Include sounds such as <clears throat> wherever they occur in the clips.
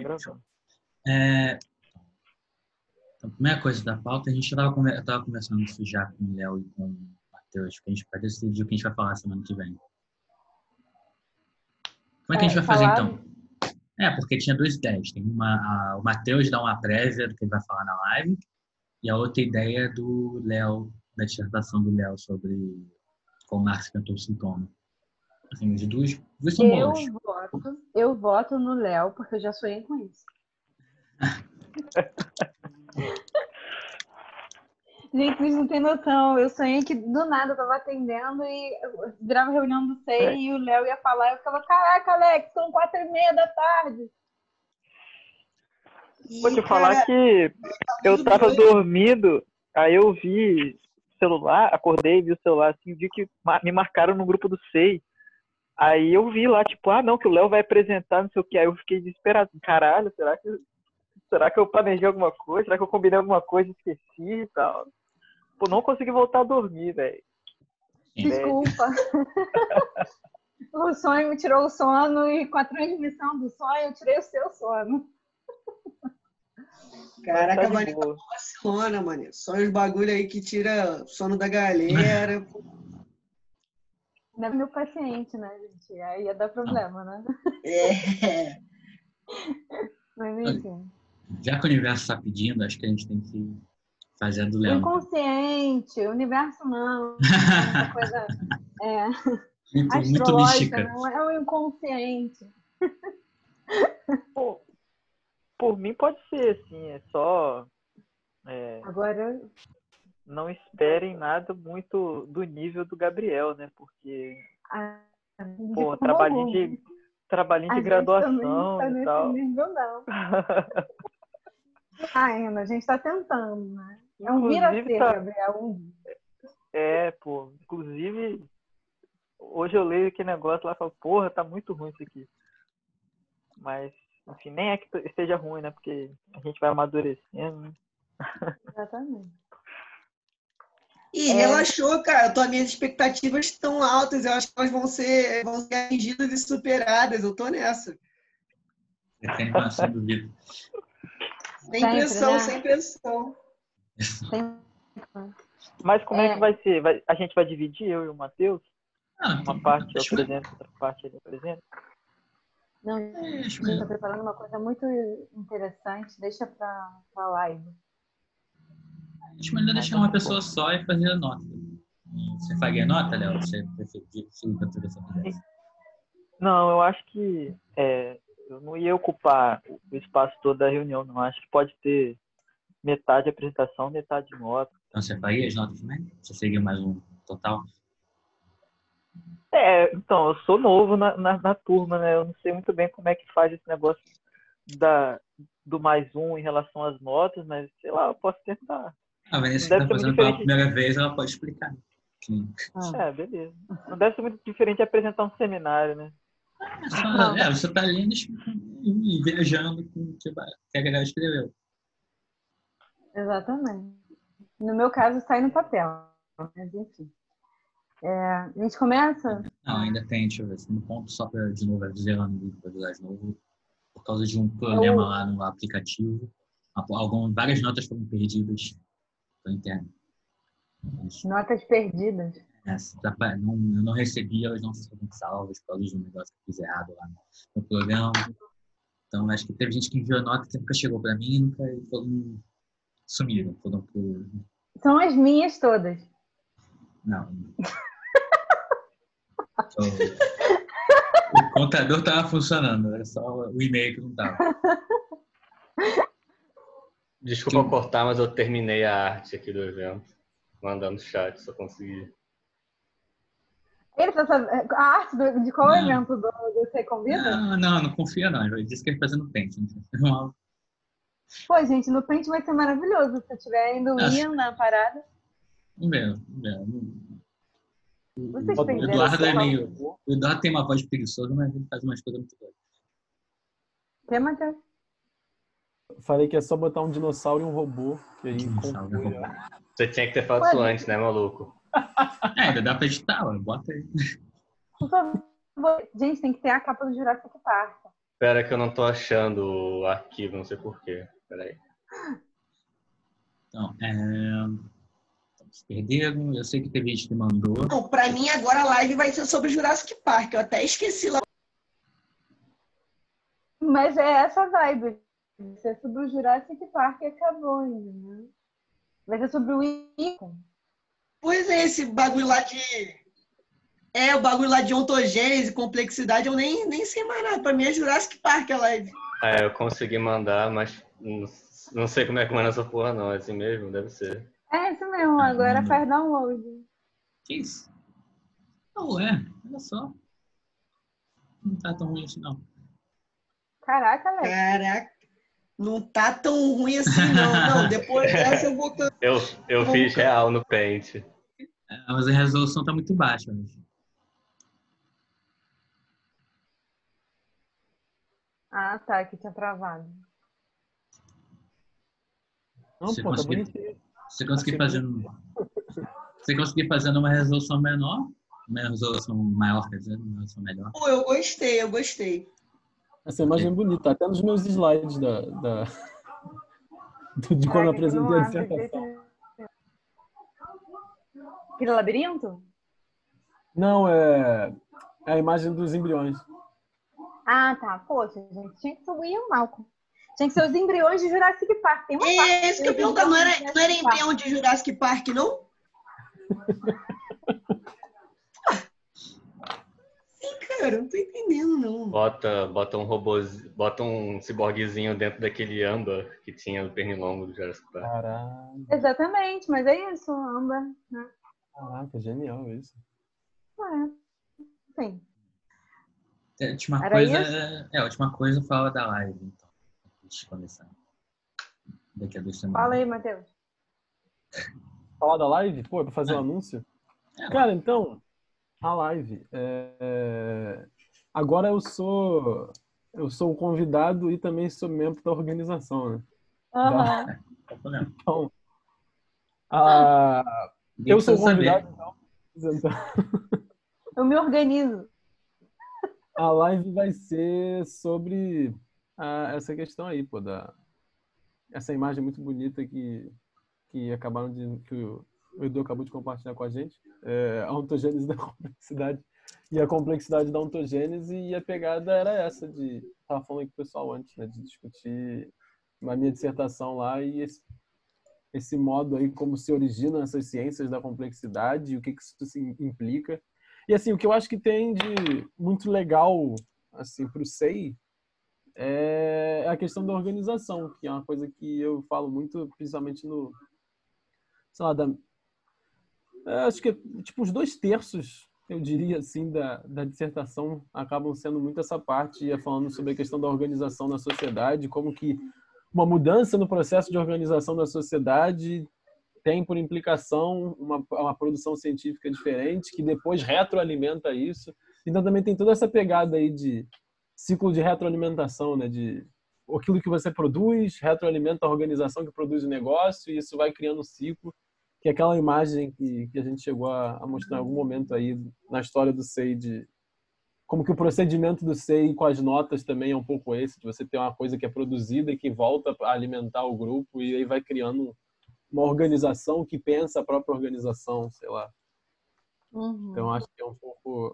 gravando. É... Então, a primeira coisa da pauta, a gente estava conver... conversando isso já com o Léo e com o Matheus, que a gente vai decidir o que a gente vai falar semana que vem. Como é que a gente vai fazer então? É, porque tinha duas ideias. Tem uma, a, o Matheus dá uma prévia do que ele vai falar na live, e a outra ideia do Léo, da dissertação do Léo sobre como Marx cantou o sintoma. Assim, as duas, duas são eu boas. Voto, eu voto no Léo, porque eu já sonhei com isso. <laughs> Gente, vocês não têm noção. Eu sonhei que do nada eu tava atendendo e virava reunião do SEI é. e o Léo ia falar. Eu ficava, caraca, Alex, são quatro e meia da tarde. Vou te falar que eu tava dormindo, aí eu vi o celular, acordei, vi o celular assim, vi que me marcaram no grupo do SEI. Aí eu vi lá, tipo, ah, não, que o Léo vai apresentar, não sei o que. Aí eu fiquei desesperado. Caralho, será que, será que eu planejei alguma coisa? Será que eu combinei alguma coisa e esqueci e tal? Pô, não consegui voltar a dormir, velho. Desculpa. <laughs> o sonho me tirou o sono e com a transmissão do sonho eu tirei o seu sono. <laughs> Caraca, tá mano, vacilona, mano. Sonhos bagulho aí que tira sono da galera. <laughs> Não é meu paciente, né, gente? Aí ia dar problema, né? É. Mas enfim. Já que o universo está pedindo, acho que a gente tem que fazer a do Leão. Inconsciente, o universo não. É <laughs> coisa. É. Muito, muito mística. Não é o inconsciente. Pô, por mim pode ser, assim, é só. É, Agora. Não esperem nada muito do nível do Gabriel, né? Porque. Ah, pô, trabalhinho de, trabalhinho de graduação tá e tal. Nível, não. <laughs> ainda, a gente está tentando, né? É um vira-ser, tá... Gabriel. É, pô. Inclusive, hoje eu leio aquele negócio lá e falo, porra, tá muito ruim isso aqui. Mas enfim, nem é que esteja ruim, né? Porque a gente vai amadurecendo. Né? Exatamente. E é... relaxou, cara. Tuas minhas expectativas estão altas. Eu acho que elas vão ser, vão ser atingidas e superadas. Eu tô nessa. Sem, sem dúvida. Sem pressão, né? sem pressão. Mas como é, é que vai ser? Vai, a gente vai dividir, eu e o Matheus? Ah, uma parte eu apresento, outra parte ele apresenta? Não, a gente está preparando uma coisa muito interessante. Deixa para a live. Acho melhor deixar uma pessoa só e fazer a nota. Você faria a nota, Léo? Você preferiria Não, eu acho que é, eu não ia ocupar o espaço todo da reunião, não. Acho que pode ter metade apresentação, metade nota. Então você faria as notas também? Você seria mais um total? É, então, eu sou novo na, na, na, turma, né? Eu não sei muito bem como é que faz esse negócio da, do mais um em relação às notas, mas sei lá, eu posso tentar. A Vanessa está fazendo pela primeira vez, ela pode explicar. Ah. É, beleza. Não deve ser muito diferente de apresentar um seminário, né? É, só, é você está lendo e viajando com o que a galera escreveu. Exatamente. No meu caso, sai no papel, mas enfim. É, a gente começa? Não, ainda tem, deixa eu ver. No ponto, só para de novo avisar no para avisar de novo, por causa de um problema eu... lá no aplicativo, algumas, várias notas foram perdidas pela internet. Notas perdidas? É, não, eu não recebi, elas não foram salvas por causa de um negócio que eu fiz errado lá no, programa. Então, acho que teve gente que enviou nota que nunca chegou para mim, nunca foram, sumiram. Foram por... São as minhas todas. Não. <laughs> o contador estava funcionando, era só o e-mail que não estava. <laughs> Desculpa que... cortar, mas eu terminei a arte aqui do evento. Mandando chat, só consegui. Ele tá sabendo, a arte do, de qual não. evento do, do Você Convida? Não, não, não confia não. Ele disse que ele fazendo pente. <laughs> Pô, gente, no pente vai ser maravilhoso se eu estiver indo Acho... na parada. Meu, meu, o Eduardo é meio. O Eduardo tem uma voz preguiçosa, mas ele faz umas coisas muito boas. Quer, Matheus? Falei que é só botar um dinossauro e um robô. Que aí Você tinha que ter falado isso antes, né, maluco? É, ainda dá pra editar, bota aí. Por <laughs> favor. Gente, tem que ter a capa do Jurassic Park. Espera que eu não tô achando o arquivo, não sei porquê. Peraí. Então, é... Estamos perderam. Eu sei que teve gente que mandou. Não, pra mim agora a live vai ser sobre Jurassic Park. Eu até esqueci lá. Mas é essa vibe. Vai ser sobre o Jurassic Park e acabou ainda, né? Vai ser sobre o Icon. Pois é, esse bagulho lá de. É, o bagulho lá de ontogênese, complexidade, eu nem, nem sei mais nada. Pra mim é Jurassic Park a live. É, eu consegui mandar, mas não, não sei como é que manda essa porra, não. É assim mesmo? Deve ser. É isso mesmo, agora faz download. Que isso? Não é, olha só. Não tá tão ruim assim, não. Caraca, Alex. Caraca, não tá tão ruim assim, não. Não, depois <laughs> dessa eu vou. Eu, eu fiz real no Paint. É, mas a resolução tá muito baixa hoje. Ah, tá, que tinha travado. Não, Você pô, tá conseguiu- bonitinho. Você conseguir Achei fazer um... Você conseguir fazer numa resolução menor, uma resolução maior, quer dizer, uma resolução melhor. Pô, eu gostei, eu gostei. Essa imagem é bonita, até nos meus slides da, da... do- <laughs> de quando eu apresentei a dissertação. Aquele labirinto? Não, é... é a imagem dos embriões. Ah, tá. Poxa, gente, tinha que ser o Ian Malcolm. Tinha que ser os embriões de Jurassic Park. Tem uma parte É isso que eu pergunto, não era, não era Jurassic Park. embrião de Jurassic Park, não? <laughs> Sim, cara, eu não tô entendendo, não. Bota, bota um robô, bota um ciborguezinho dentro daquele âmbar que tinha no pernilongo do Jurassic Park. Caraca, Exatamente, mas é isso, amba. Né? caraca, genial isso. É. Sim. É, A última Era coisa, isso? é, a última coisa fala da live, então. Antes de começar. Daqui a duas semanas. Fala aí, Matheus. Falar da live? Pô, é pra fazer um anúncio? É, Cara, então, a live. é, Agora eu sou eu sou o convidado e também sou membro da organização, né? O problema? Então, a- eu sou o precisa saber. convidado, então. Eu me organizo. A live vai ser sobre ah, essa questão aí, pô, da essa imagem muito bonita que que acabaram de que o o Edu acabou de compartilhar com a gente, é, a ontogênese <laughs> da complexidade. E a complexidade da ontogênese e a pegada era essa de tava falando com o pessoal antes, né, de discutir na minha dissertação lá e esse, esse modo aí como se originam essas ciências da complexidade e o que que isso implica. E assim, o que eu acho que tem de muito legal assim para o SEI é a questão da organização, que é uma coisa que eu falo muito, principalmente no, sei lá, da, acho que tipo os dois terços, eu diria assim, da, da dissertação acabam sendo muito essa parte, falando sobre a questão da organização na sociedade, como que uma mudança no processo de organização da sociedade tem por implicação uma, uma produção científica diferente que depois retroalimenta isso. Então também tem toda essa pegada aí de ciclo de retroalimentação, né? De aquilo que você produz retroalimenta a organização que produz o negócio e isso vai criando um ciclo que é aquela imagem que, que a gente chegou a, a mostrar em algum momento aí na história do SEI de como que o procedimento do SEI com as notas também é um pouco esse, de você ter uma coisa que é produzida e que volta a alimentar o grupo e aí vai criando uma organização que pensa a própria organização, sei lá. Uhum. Então acho que é um pouco,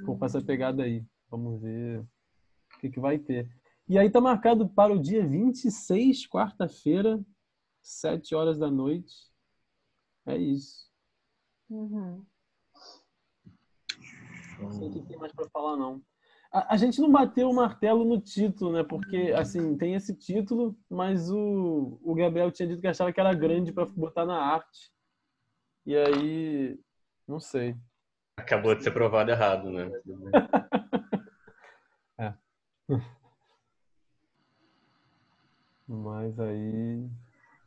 um pouco essa pegada aí. Vamos ver o que, que vai ter. E aí tá marcado para o dia 26, quarta-feira, 7 horas da noite. É isso. Uhum. Não sei o que tem mais para falar, não. A, a gente não bateu o martelo no título, né? Porque, assim, tem esse título, mas o, o Gabriel tinha dito que achava que era grande para botar na arte. E aí, não sei. Acabou de ser provado errado, né? Bem. <laughs> <laughs> Mas aí.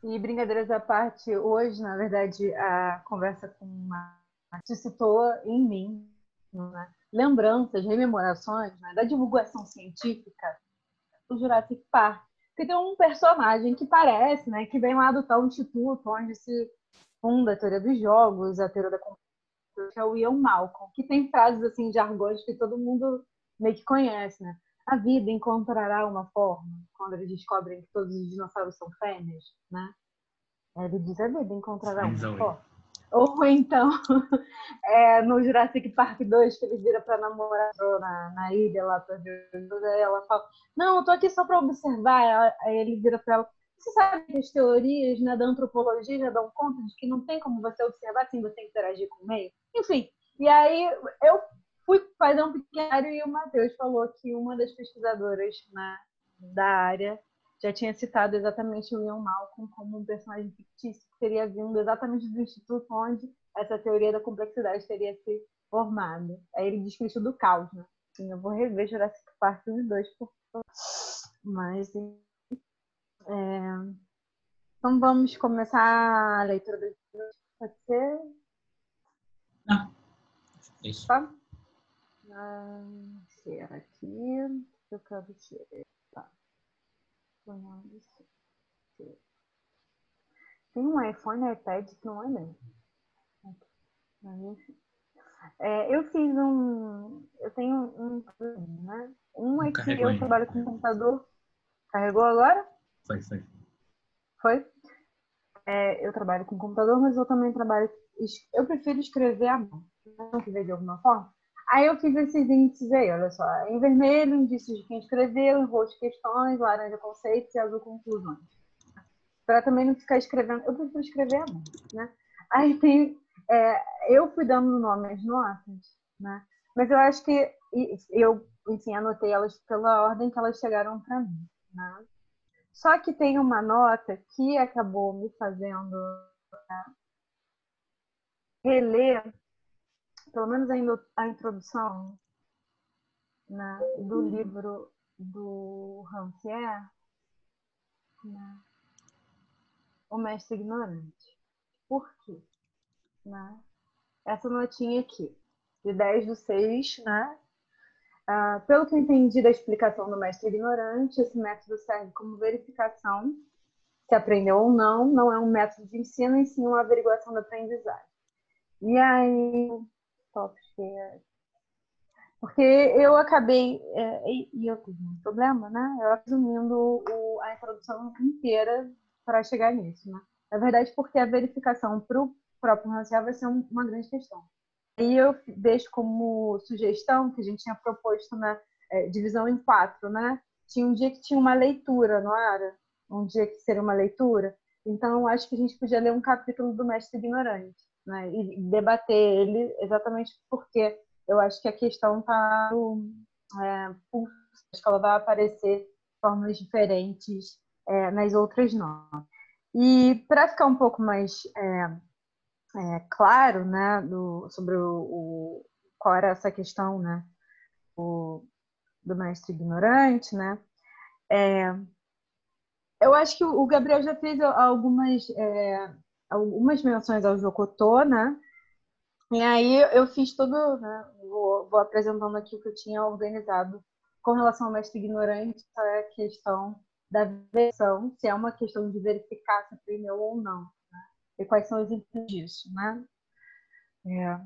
E brincadeiras à parte, hoje, na verdade, a conversa com uma citou em mim né? lembranças, rememorações né? da divulgação científica do Jurassic Park. Porque tem um personagem que parece, né, que vem lá do tal instituto onde se funda a teoria dos jogos, a teoria da computação, que é o Ian Malcolm, que tem frases assim de argões que todo mundo meio que conhece, né? A vida encontrará uma forma quando eles descobrem que todos os dinossauros são fêmeas, né? Ele diz a vida encontrará uma forma. Ou então, <laughs> é, no Jurassic Park 2, que ele vira para namorar na, na ilha lá pra ver, ela fala: Não, eu tô aqui só para observar. Aí ele vira para ela: Você sabe que as teorias né, da antropologia já dão conta de que não tem como você observar sem você interagir com o meio? Enfim, e aí eu fui fazer um pequeno e o Matheus falou que uma das pesquisadoras né, da área já tinha citado exatamente o Ian Malcolm como um personagem fictício que teria vindo exatamente do instituto onde essa teoria da complexidade teria se formado. Aí ele diz que isso do caos, né? Sim, eu vou rever Jurassic Park 1 e 2, por favor. Mas, é... então vamos começar a leitura do livro. Pode ser? Não. Isso. Tá? Ah, ser aqui. Eu quero ser. Tem um iPhone e iPad que não é mesmo. É, eu fiz um. Eu tenho um. Né? Um é que eu trabalho com computador. Carregou agora? Foi, foi. Foi? É, eu trabalho com computador, mas eu também trabalho. Eu prefiro escrever a mão. Não que de alguma forma. Aí eu fiz esses índices aí, olha só. Em vermelho, indícios de quem escreveu, em roxo, questões, laranja, conceitos e azul, conclusões. Para também não ficar escrevendo. Eu prefiro escrever a mão, né? Aí tem. É, eu fui dando nome às notas, né? Mas eu acho que eu, enfim, anotei elas pela ordem que elas chegaram para mim, né? Só que tem uma nota que acabou me fazendo né, reler pelo menos ainda a introdução né, do uhum. livro do Rancière, né, O Mestre Ignorante. Por quê? Né? Essa notinha aqui, de 10 do 6, né? Ah, pelo que eu entendi da explicação do mestre ignorante, esse método serve como verificação se aprendeu ou não, não é um método de ensino, e sim uma averiguação da aprendizagem. E aí, top share. Porque eu acabei, é, e eu tive um problema, né? Eu resumindo o, a introdução inteira para chegar nisso, né? Na verdade, porque a verificação para o próprio racial vai ser um, uma grande questão. E eu deixo como sugestão que a gente tinha proposto na é, divisão em quatro, né? Tinha um dia que tinha uma leitura, não era? Um dia que seria uma leitura. Então, acho que a gente podia ler um capítulo do Mestre Ignorante né? e debater ele exatamente porque eu acho que a questão está é, acho que ela vai aparecer de formas diferentes é, nas outras normas. E para ficar um pouco mais é, é, claro né, do, sobre o, o, qual era essa questão né, o, do mestre ignorante, né, é, eu acho que o Gabriel já fez algumas é, algumas menções ao Jocotô, né? E aí eu fiz tudo, né? Vou, vou, apresentando aqui o que eu tinha organizado com relação ao mestre ignorante, a questão da versão, se é uma questão de verificar se aprendeu ou não, né? e quais são os exemplos disso, né? É.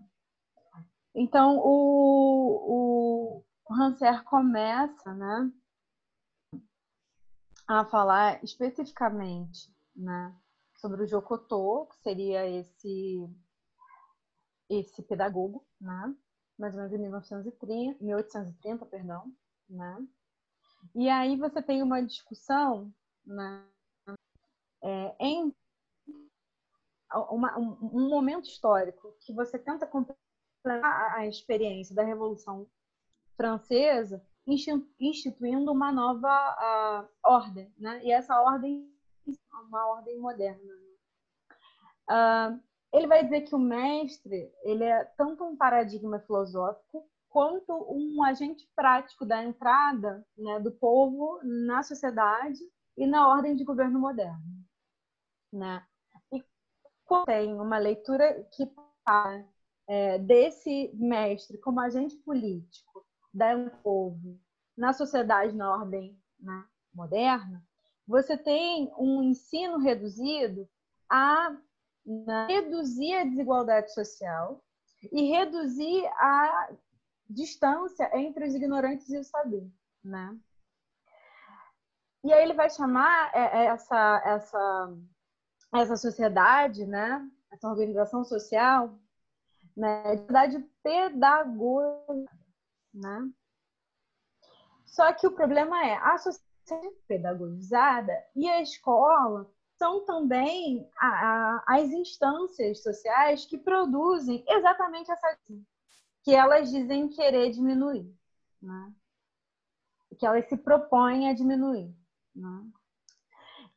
Então, o, o Hanser começa, né, a falar especificamente, né, sobre o Jokotô, que seria esse esse pedagogo, né? Mais ou menos em 1930, 1830, perdão, né? E aí você tem uma discussão, né? É, em uma, um, um, momento histórico que você tenta completar a experiência da Revolução Francesa, instituindo uma nova uh, ordem, né? E essa ordem uma ordem moderna. Uh, ele vai dizer que o mestre ele é tanto um paradigma filosófico quanto um agente prático da entrada né, do povo na sociedade e na ordem de governo moderno. Né? E tem uma leitura que é, desse mestre como agente político do povo na sociedade na ordem né, moderna, você tem um ensino reduzido a reduzir a desigualdade social e reduzir a distância entre os ignorantes e os saberes. né? E aí ele vai chamar é, é, essa, essa, essa sociedade, né? Essa organização social, né? De sociedade pedagógica, né? Só que o problema é a sociedade pedagogizada e a escola são também a, a, as instâncias sociais que produzem exatamente essa que elas dizem querer diminuir, né? que elas se propõem a diminuir. Né?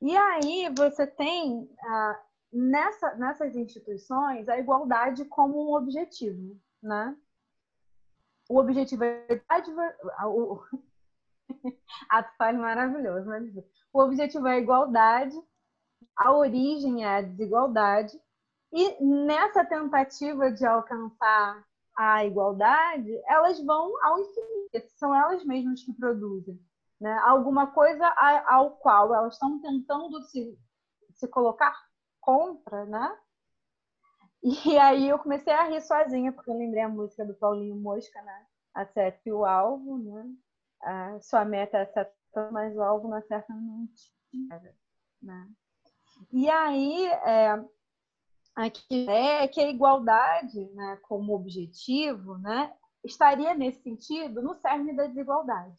E aí você tem ah, nessa, nessas instituições a igualdade como um objetivo, né? O objetivo é <laughs> ato falho maravilhoso, mas o objetivo é a igualdade, a origem é a desigualdade e nessa tentativa de alcançar a igualdade, elas vão ao infinito, são elas mesmas que produzem. Né? Alguma coisa ao qual elas estão tentando se, se colocar contra, né? E aí eu comecei a rir sozinha, porque eu lembrei a música do Paulinho Mosca, né? Acerta o alvo, né? A sua meta é acertar, mas o alvo não acerta mentira, né? E aí, é, aqui é que a igualdade, né, como objetivo, né, estaria nesse sentido no cerne da desigualdade.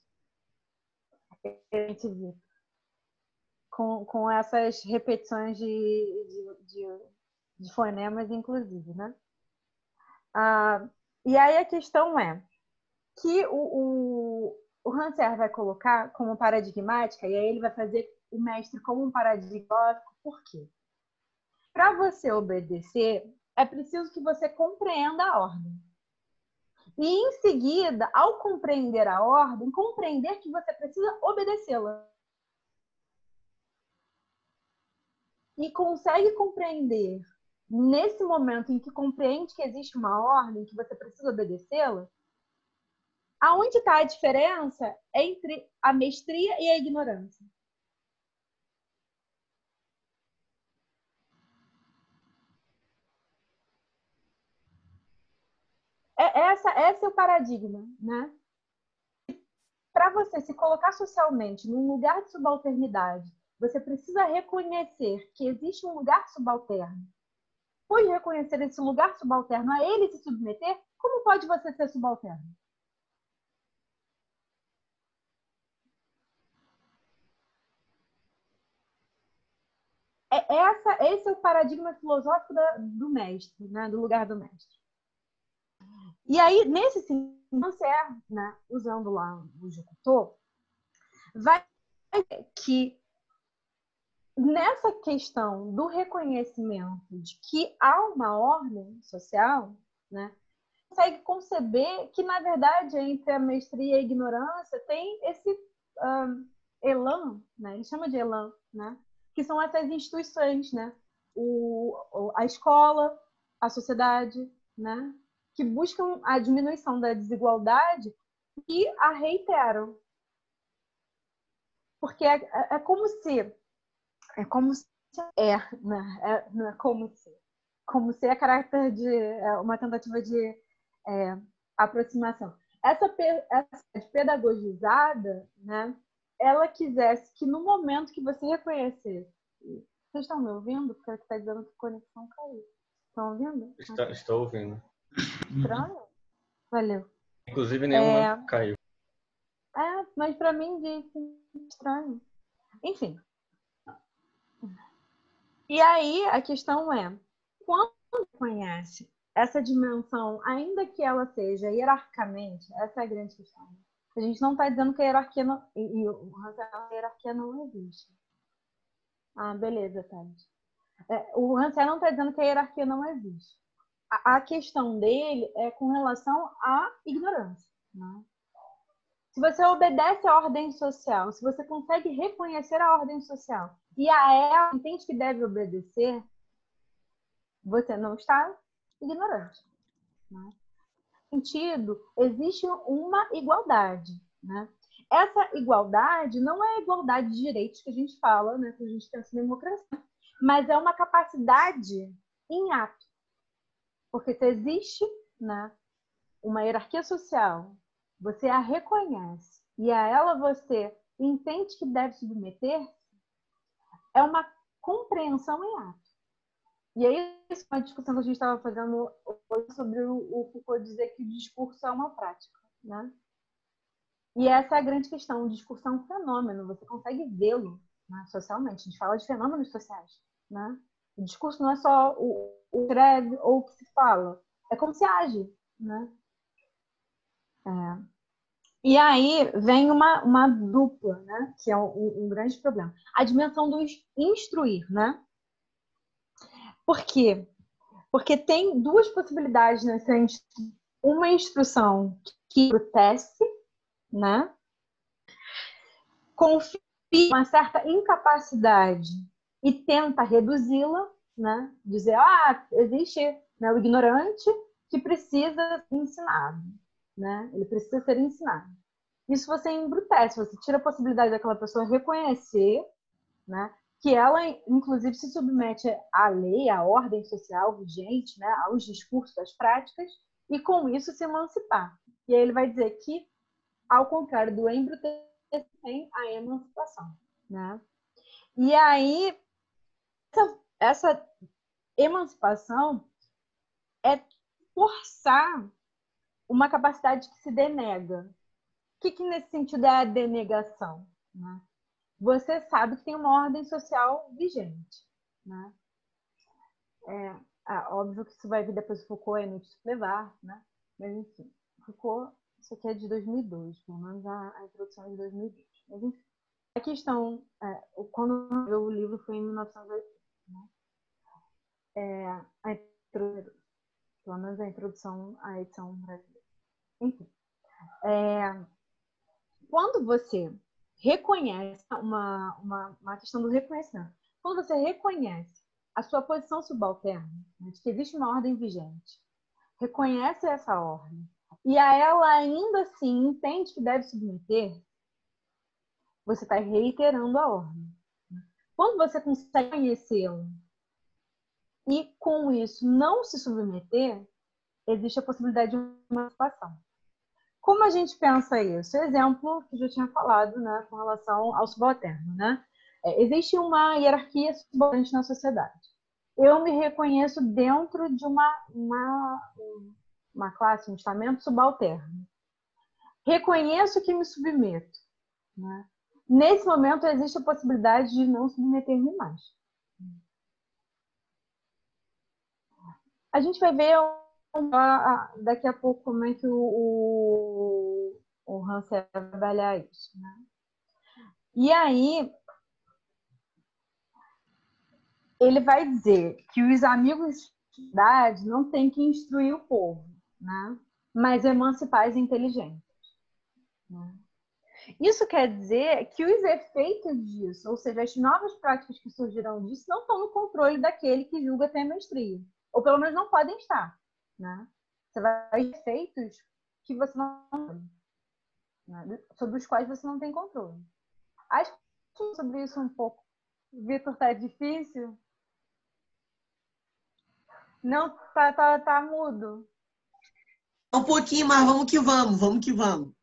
Com, com essas repetições de, de, de, de fonemas, inclusive, né? Ah, e aí a questão é que o, o, o Hanser vai colocar como paradigmática, e aí ele vai fazer o mestre como um paradigmático, por quê? Para você obedecer, é preciso que você compreenda a ordem. E em seguida, ao compreender a ordem, compreender que você precisa obedecê-la. E consegue compreender nesse momento em que compreende que existe uma ordem, que você precisa obedecê-la, aonde está a diferença entre a mestria e a ignorância? É, essa, esse é o paradigma, né? Para você se colocar socialmente num lugar de subalternidade, você precisa reconhecer que existe um lugar subalterno. Pois reconhecer esse lugar subalterno a ele se submeter, como pode você ser subalterno? É essa, esse é o paradigma filosófico da, do mestre, né? do lugar do mestre. E aí, nesse sentido, né, usando lá o Jukuto, vai que nessa questão do reconhecimento de que há uma ordem social, né, consegue conceber que, na verdade, entre a mestria e a ignorância tem esse um, elan, né, ele chama de elan, né, que são essas instituições, né, o, a escola, a sociedade, né, que buscam a diminuição da desigualdade e a reiteram. Porque é, é, é como se é como se é, né? é, não é como se como se é caráter de é uma tentativa de é, aproximação. Essa, essa pedagogizada, né? Ela quisesse que no momento que você reconhecesse, vocês estão me ouvindo? Porque está dizendo que a conexão caiu. Estão ouvindo? Estou, estou ouvindo. Estranho? Valeu. Inclusive nenhuma é... caiu. É, mas para mim disse estranho. Enfim. E aí a questão é, quando conhece essa dimensão, ainda que ela seja hierarquicamente, essa é a grande questão. A gente não está dizendo que a hierarquia não, e, e a hierarquia não existe. Ah, beleza, Tati. É, o Hansel não está dizendo que a hierarquia não existe a questão dele é com relação à ignorância. Né? Se você obedece à ordem social, se você consegue reconhecer a ordem social e a ela entende que deve obedecer, você não está ignorante. Né? Sentido, existe uma igualdade. Né? Essa igualdade não é a igualdade de direitos que a gente fala, né, que a gente pensa em democracia, mas é uma capacidade em ato porque se existe né, uma hierarquia social, você a reconhece e a ela você entende que deve submeter, é uma compreensão em ato. E aí, isso é uma discussão que a gente estava fazendo hoje sobre o Foucault dizer que o discurso é uma prática, né? E essa é a grande questão. O discurso é um fenômeno, você consegue vê-lo né, socialmente. A gente fala de fenômenos sociais, né? O discurso não é só o, o escreve ou o que se fala, é como se age, né? É. E aí vem uma, uma dupla, né? Que é um, um, grande problema. A dimensão do instruir, né? Por quê? Porque tem duas possibilidades nessa uma instrução que proteste, né? Confia uma certa incapacidade e tenta reduzi-la, né? Dizer, ah, existe né, o ignorante que precisa ser ensinado, né? Ele precisa ser ensinado. Isso você embrutece, você tira a possibilidade daquela pessoa reconhecer, né? Que ela, inclusive, se submete à lei, à ordem social vigente, né? Aos discursos, às práticas, e com isso se emancipar. E aí ele vai dizer que, ao contrário do embrutecer, tem a emancipação, né? E aí, essa, essa emancipação é forçar uma capacidade que se denega. O que, que nesse sentido é a denegação? Né? Você sabe que tem uma ordem social vigente. Né? É, é, óbvio que isso vai vir depois do Foucault, é muito levar, né? mas enfim, Foucault, isso aqui é de 2002, pelo menos a, a introdução é de 2002. Mas enfim, a questão, é, quando eu o livro foi em 1980, né? É, a introdução pelo menos a introdução à edição brasileira. Enfim, é, quando você reconhece uma, uma, uma questão do reconhecimento, quando você reconhece a sua posição subalterna, né, de que existe uma ordem vigente, reconhece essa ordem e a ela ainda assim entende que deve submeter, você está reiterando a ordem. Quando você consegue conhecê-la e com isso não se submeter, existe a possibilidade de uma emancipação. Como a gente pensa isso? Exemplo que já tinha falado né, com relação ao subalterno. Né? É, existe uma hierarquia subalterna na sociedade. Eu me reconheço dentro de uma, uma, uma classe, um estamento subalterno. Reconheço que me submeto. Né? Nesse momento, existe a possibilidade de não submeter-me mais. A gente vai ver daqui a pouco como é que o, o, Hansel vai trabalhar isso. Né? E aí, ele vai dizer que os amigos de idade não têm que instruir o povo, né? mas emancipar as inteligentes. Né? Isso quer dizer que os efeitos disso, ou seja, as novas práticas que surgirão disso, não estão no controle daquele que julga ter mestria ou pelo menos não podem estar, né? Você vai efeitos que você não né? sobre os quais você não tem controle. Acho que sobre isso um pouco. Vitor, tá difícil? Não, tá, tá, tá mudo. Um pouquinho, mas vamos que vamos, vamos que vamos.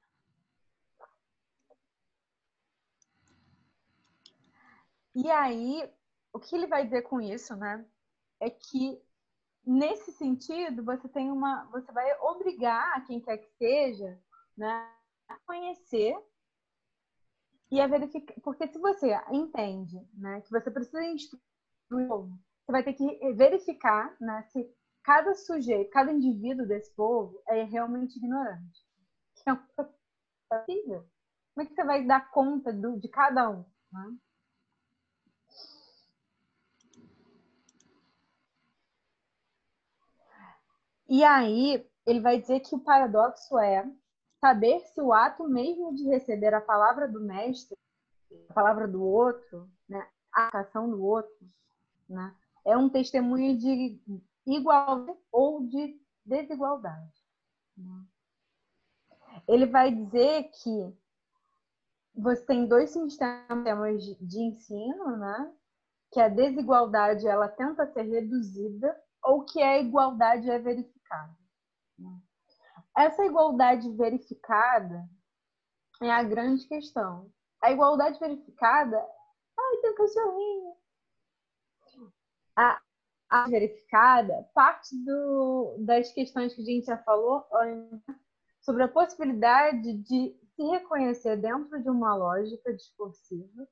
E aí, o que ele vai dizer com isso, né? É que nesse sentido, você tem uma, você vai obrigar quem quer que seja, né, a conhecer e a verificar, porque se você entende, né, que você precisa instruir, você vai ter que verificar, né, se cada sujeito, cada indivíduo desse povo é realmente ignorante. <laughs> É possível. Como é que você vai dar conta do, de cada um? Né? E aí ele vai dizer que o paradoxo é saber se o ato mesmo de receber a palavra do mestre, a palavra do outro, né, a ação do outro, né, é um testemunho de igualdade ou de desigualdade. Né? Ele vai dizer que você tem dois sistemas de ensino, né? Que a desigualdade ela tenta ser reduzida ou que a igualdade é verificada. Né? Essa igualdade verificada, é a grande questão. A igualdade verificada. Ai, tem um cachorrinho. A, a verificada parte do, das questões que a gente já falou sobre a possibilidade de se reconhecer dentro de uma lógica discursiva.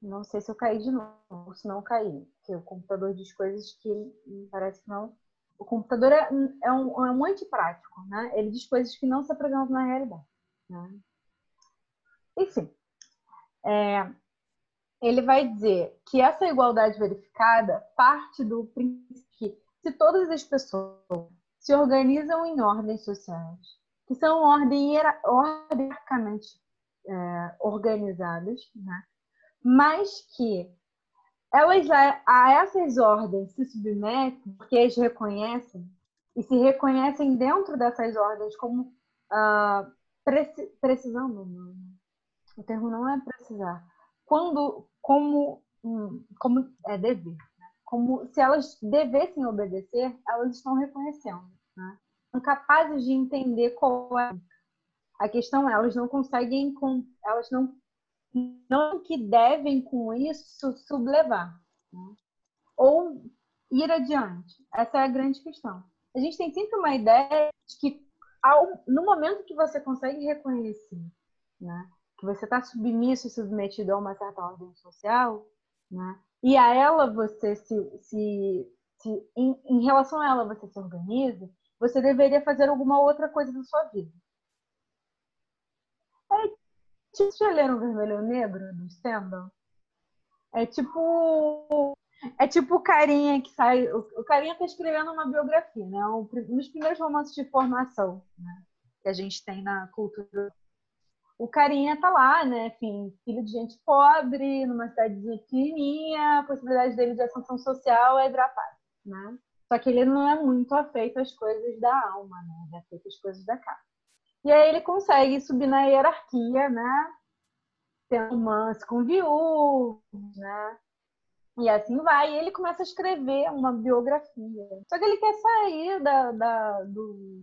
Não sei se eu caí de novo, se não caí, porque o computador diz coisas que parece que não. O computador é, é, um, é um antiprático, né? Ele diz coisas que não se apresentam na realidade. Né? Enfim, é, ele vai dizer que essa igualdade verificada parte do princípio que se todas as pessoas se organizam em ordens sociais, que são ordem hierarquicamente é, organizadas, né? mas que elas a, a, essas ordens se submetem porque as reconhecem e se reconhecem dentro dessas ordens como uh, preci, precisando. O termo não é precisar. Quando, como, como é dever. Né? Como se elas devessem obedecer, elas estão reconhecendo. Né? São capazes de entender qual é a questão. É, elas não conseguem, elas não não que devem com isso sublevar né? ou ir adiante. Essa é a grande questão. A gente tem sempre uma ideia de que ao, no momento que você consegue reconhecer né, que você está submisso e submetido a uma certa ordem social, né, e a ela você se, se, se em, em, relação a ela você se organiza, você deveria fazer alguma outra coisa na sua vida. É tipo, já leram Vermelho Negro do Stendhal? É tipo é tipo o carinha que sai. O, carinha está escrevendo uma biografia, né? Um, dos primeiros romances de formação né? que a gente tem na cultura. O carinha tá lá, né? Enfim, filho de gente pobre, numa cidadezinha pequenininha, a possibilidade dele de ascensão social é virar né? Só que ele não é muito afeito às coisas da alma, né? Ele é afeito às coisas da casa. E aí ele consegue subir na hierarquia, né? Um romance com viúvos, né? E assim vai, e ele começa a escrever uma biografia. Só que ele quer sair da, da, do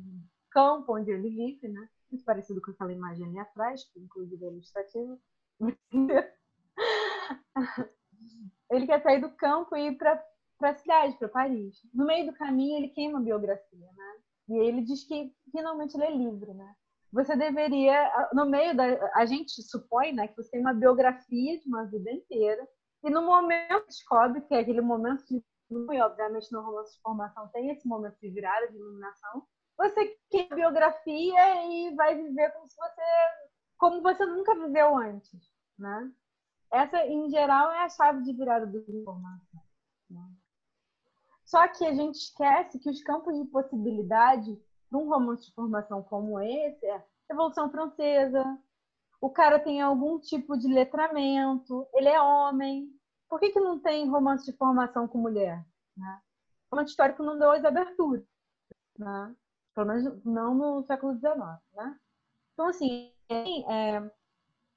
campo onde ele vive, né? Muito parecido com aquela imagem ali atrás, que inclusive é ilustrativa. <laughs> ele quer sair do campo e ir para a cidade, para Paris. No meio do caminho, ele queima a biografia, né? E ele diz que finalmente ele é livre, né? Você deveria, no meio da. A gente supõe né, que você tem uma biografia de uma vida inteira e no momento descobre que é aquele momento de e obviamente no romance de formação tem esse momento de virada, de iluminação. Você quer biografia e vai viver como se você como você nunca viveu antes, né? Essa, em geral, é a chave de virada do informação. Né? Só que a gente esquece que os campos de possibilidade para um romance de formação como esse é Revolução Francesa, o cara tem algum tipo de letramento, ele é homem. Por que, que não tem romance de formação com mulher? Né? O romance histórico não deu as aberturas, né? pelo menos não no século XIX. Né? Então, assim, é,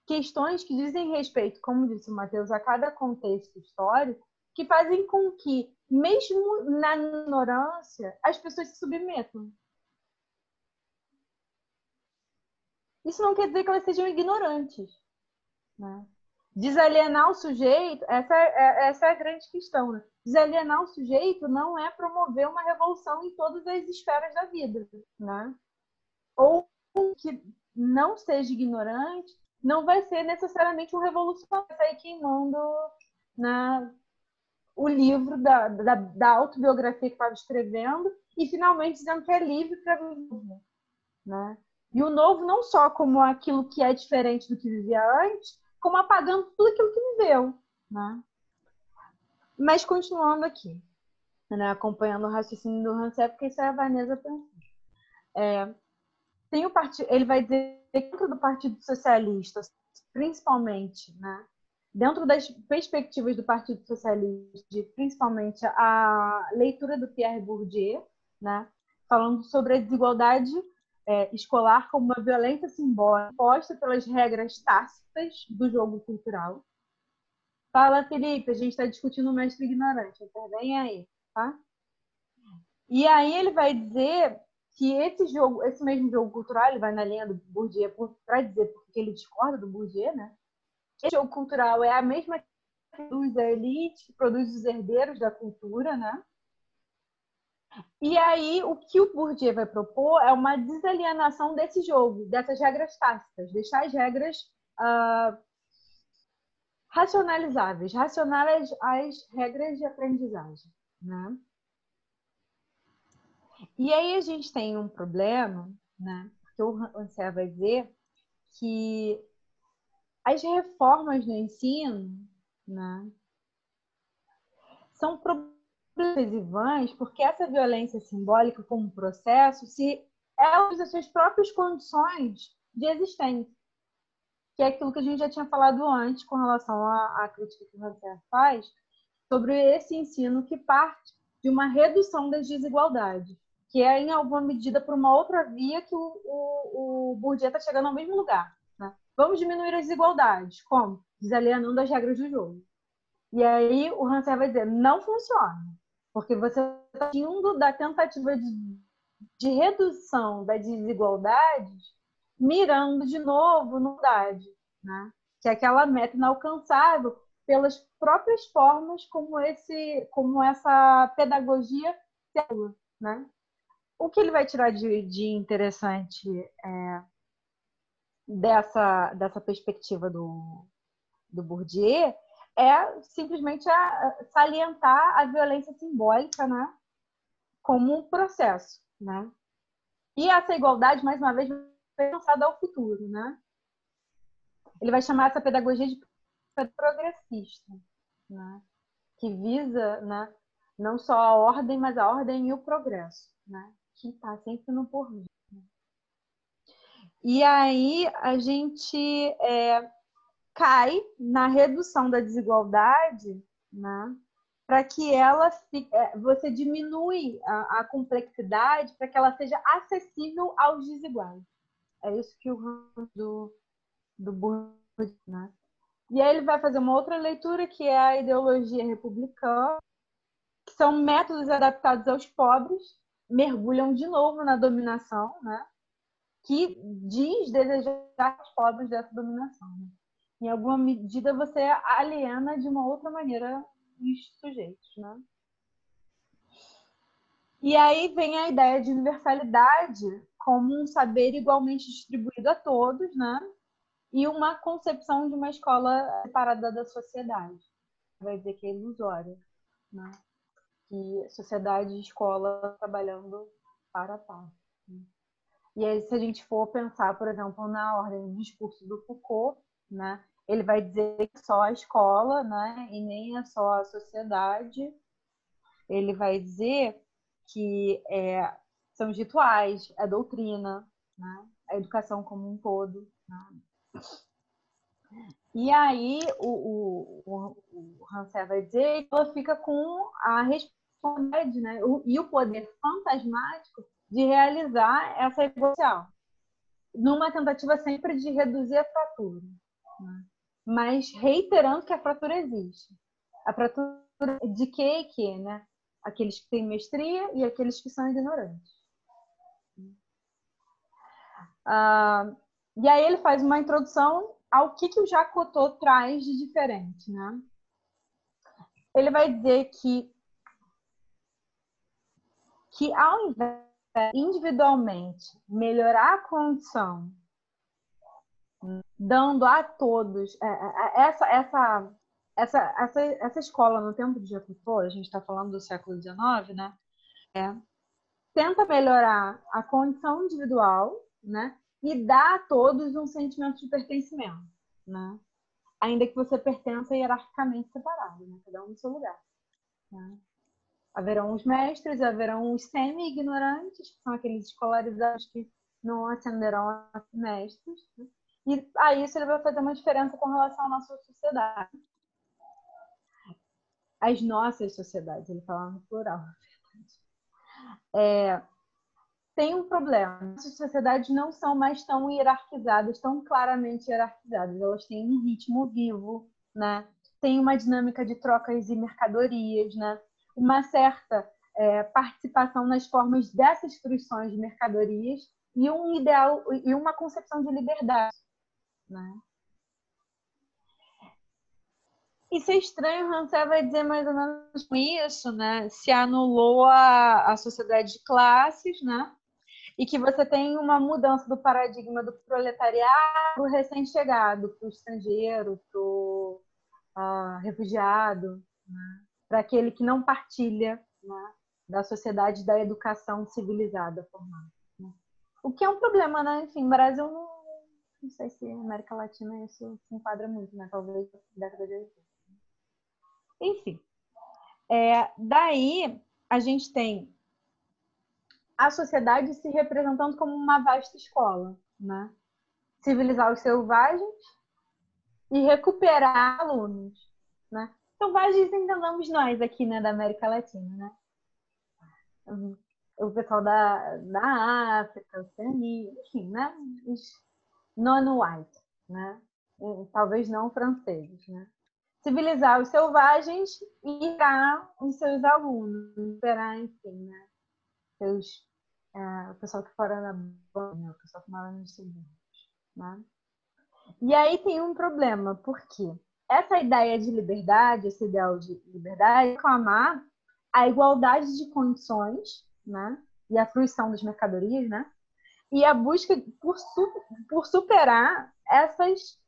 questões que dizem respeito, como disse o Matheus, a cada contexto histórico, que fazem com que, mesmo na ignorância, as pessoas se submetam. Isso não quer dizer que elas sejam ignorantes. Né? Desalienar o sujeito, essa é, é, essa é a grande questão. Né? Desalienar o sujeito não é promover uma revolução em todas as esferas da vida. Né? Ou que não seja ignorante, não vai ser necessariamente um revolucionário vai sair queimando né, o livro da, da, da autobiografia que estava escrevendo e finalmente dizendo que é livre para viver. Né? E o novo não só como aquilo que é diferente do que vivia antes, como apagando tudo aquilo que viveu, né? Mas continuando aqui, né, acompanhando o raciocínio do Hansel, porque isso é a Vanessa pensando. É, tem o partido, ele vai dizer dentro do Partido Socialista, principalmente, né, dentro das perspectivas do Partido Socialista, principalmente a leitura do Pierre Bourdieu, né, falando sobre a desigualdade é, escolar como uma violência simbólica imposta pelas regras tácitas do jogo cultural. Fala, Felipe, a gente está discutindo o mestre ignorante, intervém aí, tá? E aí ele vai dizer que esse jogo, esse mesmo jogo cultural, ele vai na linha do Bourdieu para dizer porque ele discorda do Bourdieu, né? Esse jogo cultural é a mesma que produz a elite, que produz os herdeiros da cultura, né? E aí, o que o Bourdieu vai propor é uma desalienação desse jogo, dessas regras tácitas, deixar as regras uh, racionalizáveis, racionar as, as regras de aprendizagem, né? E aí a gente tem um problema, né? Que o Ansel vai dizer que as reformas no ensino, né? São problemas porque essa violência simbólica como processo se ela usa suas próprias condições de existência que é aquilo que a gente já tinha falado antes com relação à, à crítica que o Rancé faz sobre esse ensino que parte de uma redução das desigualdades, que é em alguma medida por uma outra via que o, o, o Bourdieu está chegando ao mesmo lugar. Né? Vamos diminuir as desigualdades, como? Desalienando as regras do jogo. E aí o Rancé vai dizer, não funciona, porque você está indo da tentativa de, de redução das desigualdades mirando de novo no idade, né? que é aquela meta inalcançável pelas próprias formas como esse, como essa pedagogia né? O que ele vai tirar de, de interessante é, dessa, dessa perspectiva do, do Bourdieu é simplesmente a, salientar a violência simbólica, né? Como um processo, né? E essa igualdade, mais uma vez, pensada ao futuro, né? Ele vai chamar essa pedagogia de progressista, né? Que visa, né? Não só a ordem, mas a ordem e o progresso, né? Que está sempre no porvir. Né? E aí a gente é, cai na redução da desigualdade, né? Para que ela fique, é, você diminui a, a complexidade para que ela seja acessível aos desiguais. É isso que o do, do Bourdieu, né? E aí ele vai fazer uma outra leitura que é a ideologia republicana, que são métodos adaptados aos pobres, mergulham de novo na dominação, né? Que diz desejar os pobres dessa dominação. Né? Em alguma medida você aliena de uma outra maneira os sujeitos, né? E aí vem a ideia de universalidade como um saber igualmente distribuído a todos, né? E uma concepção de uma escola separada da sociedade. Vai dizer que é ilusória, né? Que sociedade e escola trabalhando para a par. E aí, se a gente for pensar, por exemplo, na ordem do discurso do Foucault, né? Ele vai dizer que só a escola, né? E nem é só a sociedade. Ele vai dizer que é, são os rituais, a doutrina, né? a educação como um todo. Né? E aí o, o, o Hansel vai dizer que ela fica com a responsabilidade né? E o poder fantasmático de realizar essa evolução, numa tentativa sempre de reduzir a fratura? Mas reiterando que a fratura existe. A fratura de que que, né? Aqueles que têm mestria e aqueles que são ignorantes. Uh, e aí ele faz uma introdução ao que, que o Jacotô traz de diferente, né? Ele vai dizer que que ao invés de individualmente melhorar a condição, dando a todos é, é, é, essa essa essa essa, essa escola no tempo de Jacotô, a gente está falando do século XIX, né? É, tenta melhorar a condição individual né? E dá a todos um sentimento de pertencimento, né? Ainda que você pertença hierarquicamente separado, né? Cada um no seu lugar. Né? Haverão os mestres, haverão os semi-ignorantes, que são aqueles escolarizados que não ascenderão a mestres. Né? E aí isso vai fazer uma diferença com relação à nossa sociedade. As nossas sociedades, ele fala no plural, na verdade. É, tem um problema. As sociedades não são mais tão hierarquizadas, tão claramente hierarquizadas. Elas têm um ritmo vivo, né? Tem uma dinâmica de trocas e mercadorias, né? Uma certa é, participação nas formas dessas fruições de mercadorias e um ideal e uma concepção de liberdade. Né? Isso é estranho, Hansel vai dizer mais ou menos isso, né? Se anulou a, a sociedade de classes, né? E que você tem uma mudança do paradigma do proletariado para o recém-chegado, para o estrangeiro, para o uh, refugiado, né? para aquele que não partilha né? da sociedade da educação civilizada formada. Né? O que é um problema, né? Enfim, Brasil não, não sei se América Latina isso se enquadra muito, né? Talvez década de 80. Enfim, é, daí a gente tem a sociedade se representando como uma vasta escola, né? Civilizar os selvagens e recuperar alunos, né? Selvagens entendamos nós aqui, né, da América Latina, né? O pessoal da, da África, Oceania, enfim, né? Non-white, né? Talvez não franceses, né? civilizar os selvagens e irá os seus alunos, esperar, enfim, né? Seus, é, o pessoal que fora da banha, o pessoal que mora nos subúrbios, né? E aí tem um problema, porque essa ideia de liberdade, esse ideal de liberdade, reclamar a igualdade de condições, né? E a fruição das mercadorias, né? E a busca por, por superar essas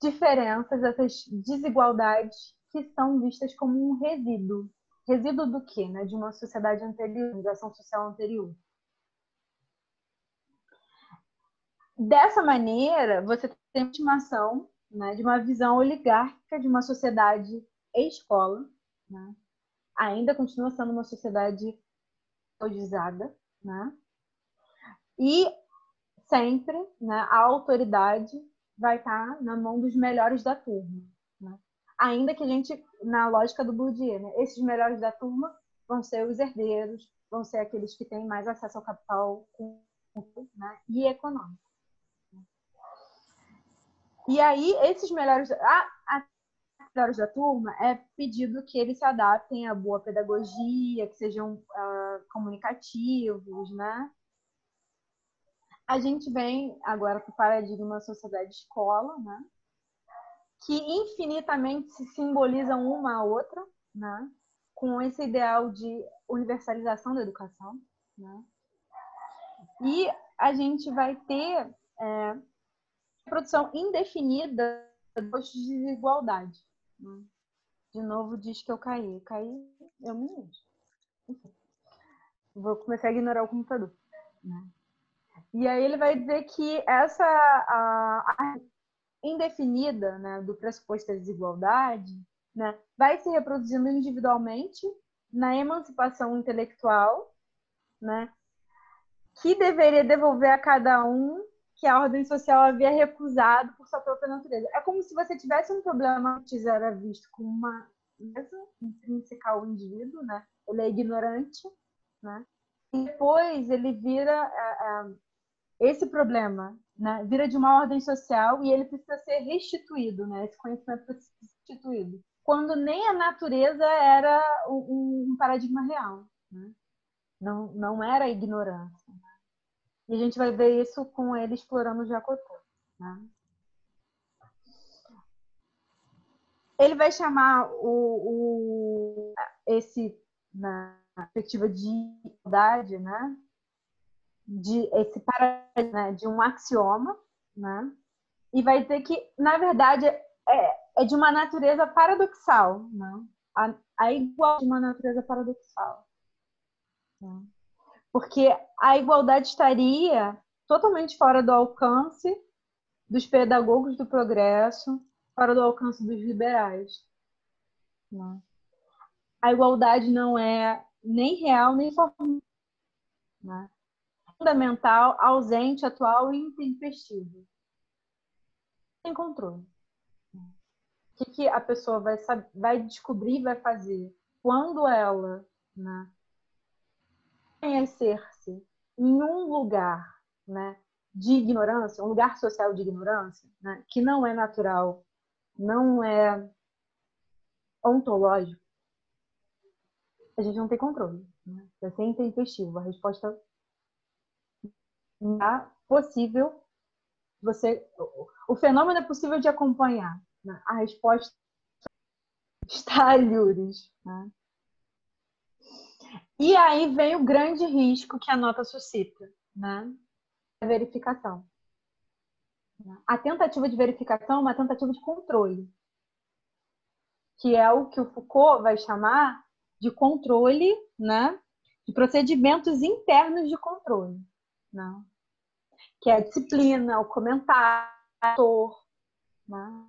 diferenças, essas desigualdades que são vistas como um resíduo. Resíduo do quê? Né? De uma sociedade anterior, organização social anterior. Dessa maneira, você tem uma estimação né, de uma visão oligárquica de uma sociedade escola, né? ainda continua sendo uma sociedade ideologizada, né? E sempre né, a autoridade vai estar tá na mão dos melhores da turma. Né? Ainda que a gente, na lógica do Bourdieu, né? esses melhores da turma vão ser os herdeiros, vão ser aqueles que têm mais acesso ao capital né? e econômico. E aí, esses melhores, a, melhores da turma é pedido que eles se adaptem à boa pedagogia, que sejam uh, comunicativos, né? A gente vem agora para o paradigma sociedade-escola, né? que infinitamente se simbolizam uma a outra, né? com esse ideal de universalização da educação. Né? E a gente vai ter é, produção indefinida de desigualdade. Né? De novo, diz que eu caí. Caí, eu me. Vou começar a ignorar o computador. Né? E aí ele vai dizer que essa a, a indefinida né, do pressuposto da desigualdade né, vai se reproduzindo individualmente na emancipação intelectual, né, que deveria devolver a cada um que a ordem social havia recusado por sua própria natureza. É como se você tivesse um problema que era visto como uma mesa intrínseca ao indivíduo, né? Ele é ignorante, né? E depois ele vira é, é, esse problema né, vira de uma ordem social e ele precisa ser restituído, né? Esse conhecimento precisa ser restituído. Quando nem a natureza era um, um paradigma real, né? não, não era a ignorância. Né? E a gente vai ver isso com ele explorando o Jacotô. Né? Ele vai chamar o, o esse na perspectiva de igualdade, né? De esse paradigma né, de um axioma, né? E vai dizer que, na verdade, é, é de uma natureza paradoxal, né? A, a igualdade de uma natureza paradoxal. Né? Porque a igualdade estaria totalmente fora do alcance dos pedagogos do progresso, fora do alcance dos liberais. Né? A igualdade não é nem real nem formal. Né? Fundamental, ausente, atual e intempestivo. Sem controle. O que, que a pessoa vai, saber, vai descobrir, vai fazer quando ela né, conhecer-se em um lugar né, de ignorância, um lugar social de ignorância, né, que não é natural, não é ontológico, a gente não tem controle. Né? Vai ser intempestivo. A resposta é possível. Você, o fenômeno é possível de acompanhar. Né? A resposta está alhures. Né? E aí vem o grande risco que a nota suscita, né? A verificação. A tentativa de verificação é uma tentativa de controle, que é o que o Foucault vai chamar de controle, né? De procedimentos internos de controle, né? Que é a disciplina, o comentário, né?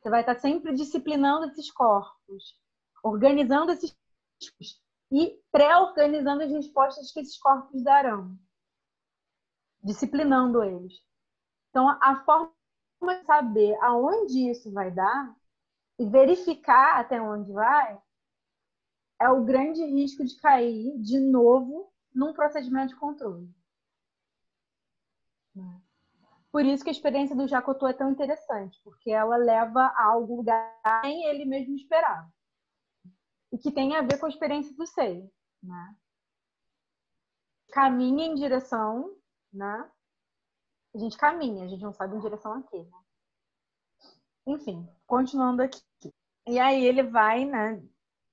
Você vai estar sempre disciplinando esses corpos, organizando esses corpos e pré-organizando as respostas que esses corpos darão, disciplinando eles. Então, a forma de saber aonde isso vai dar e verificar até onde vai é o grande risco de cair de novo num procedimento de controle. Por isso que a experiência do Jacotot é tão interessante, porque ela leva a algum lugar que ele mesmo esperava e que tem a ver com a experiência do seio, né? Caminha em direção, né? A gente caminha, a gente não sabe em direção a quê, né? Enfim, continuando aqui. E aí ele vai, né,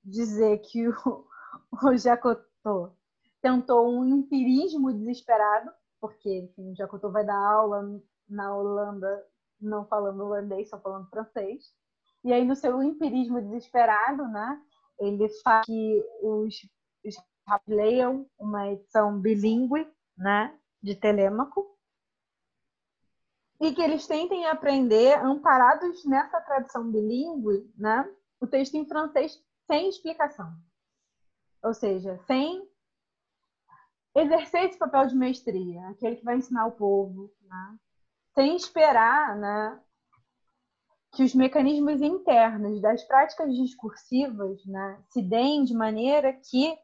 dizer que o, <laughs> o Jacotô tentou um empirismo desesperado, porque, enfim, Jacotô vai dar aula na Holanda não falando holandês, só falando francês. E aí, no seu empirismo desesperado, né, ele fala que os, os leiam uma edição bilíngue, né, de Telêmaco, e que eles tentem aprender, amparados nessa tradição bilíngue, né, o texto em francês sem explicação. Ou seja, sem exercer esse papel de mestria, aquele que vai ensinar o povo, né, sem esperar né, que os mecanismos internos das práticas discursivas né, se deem de maneira que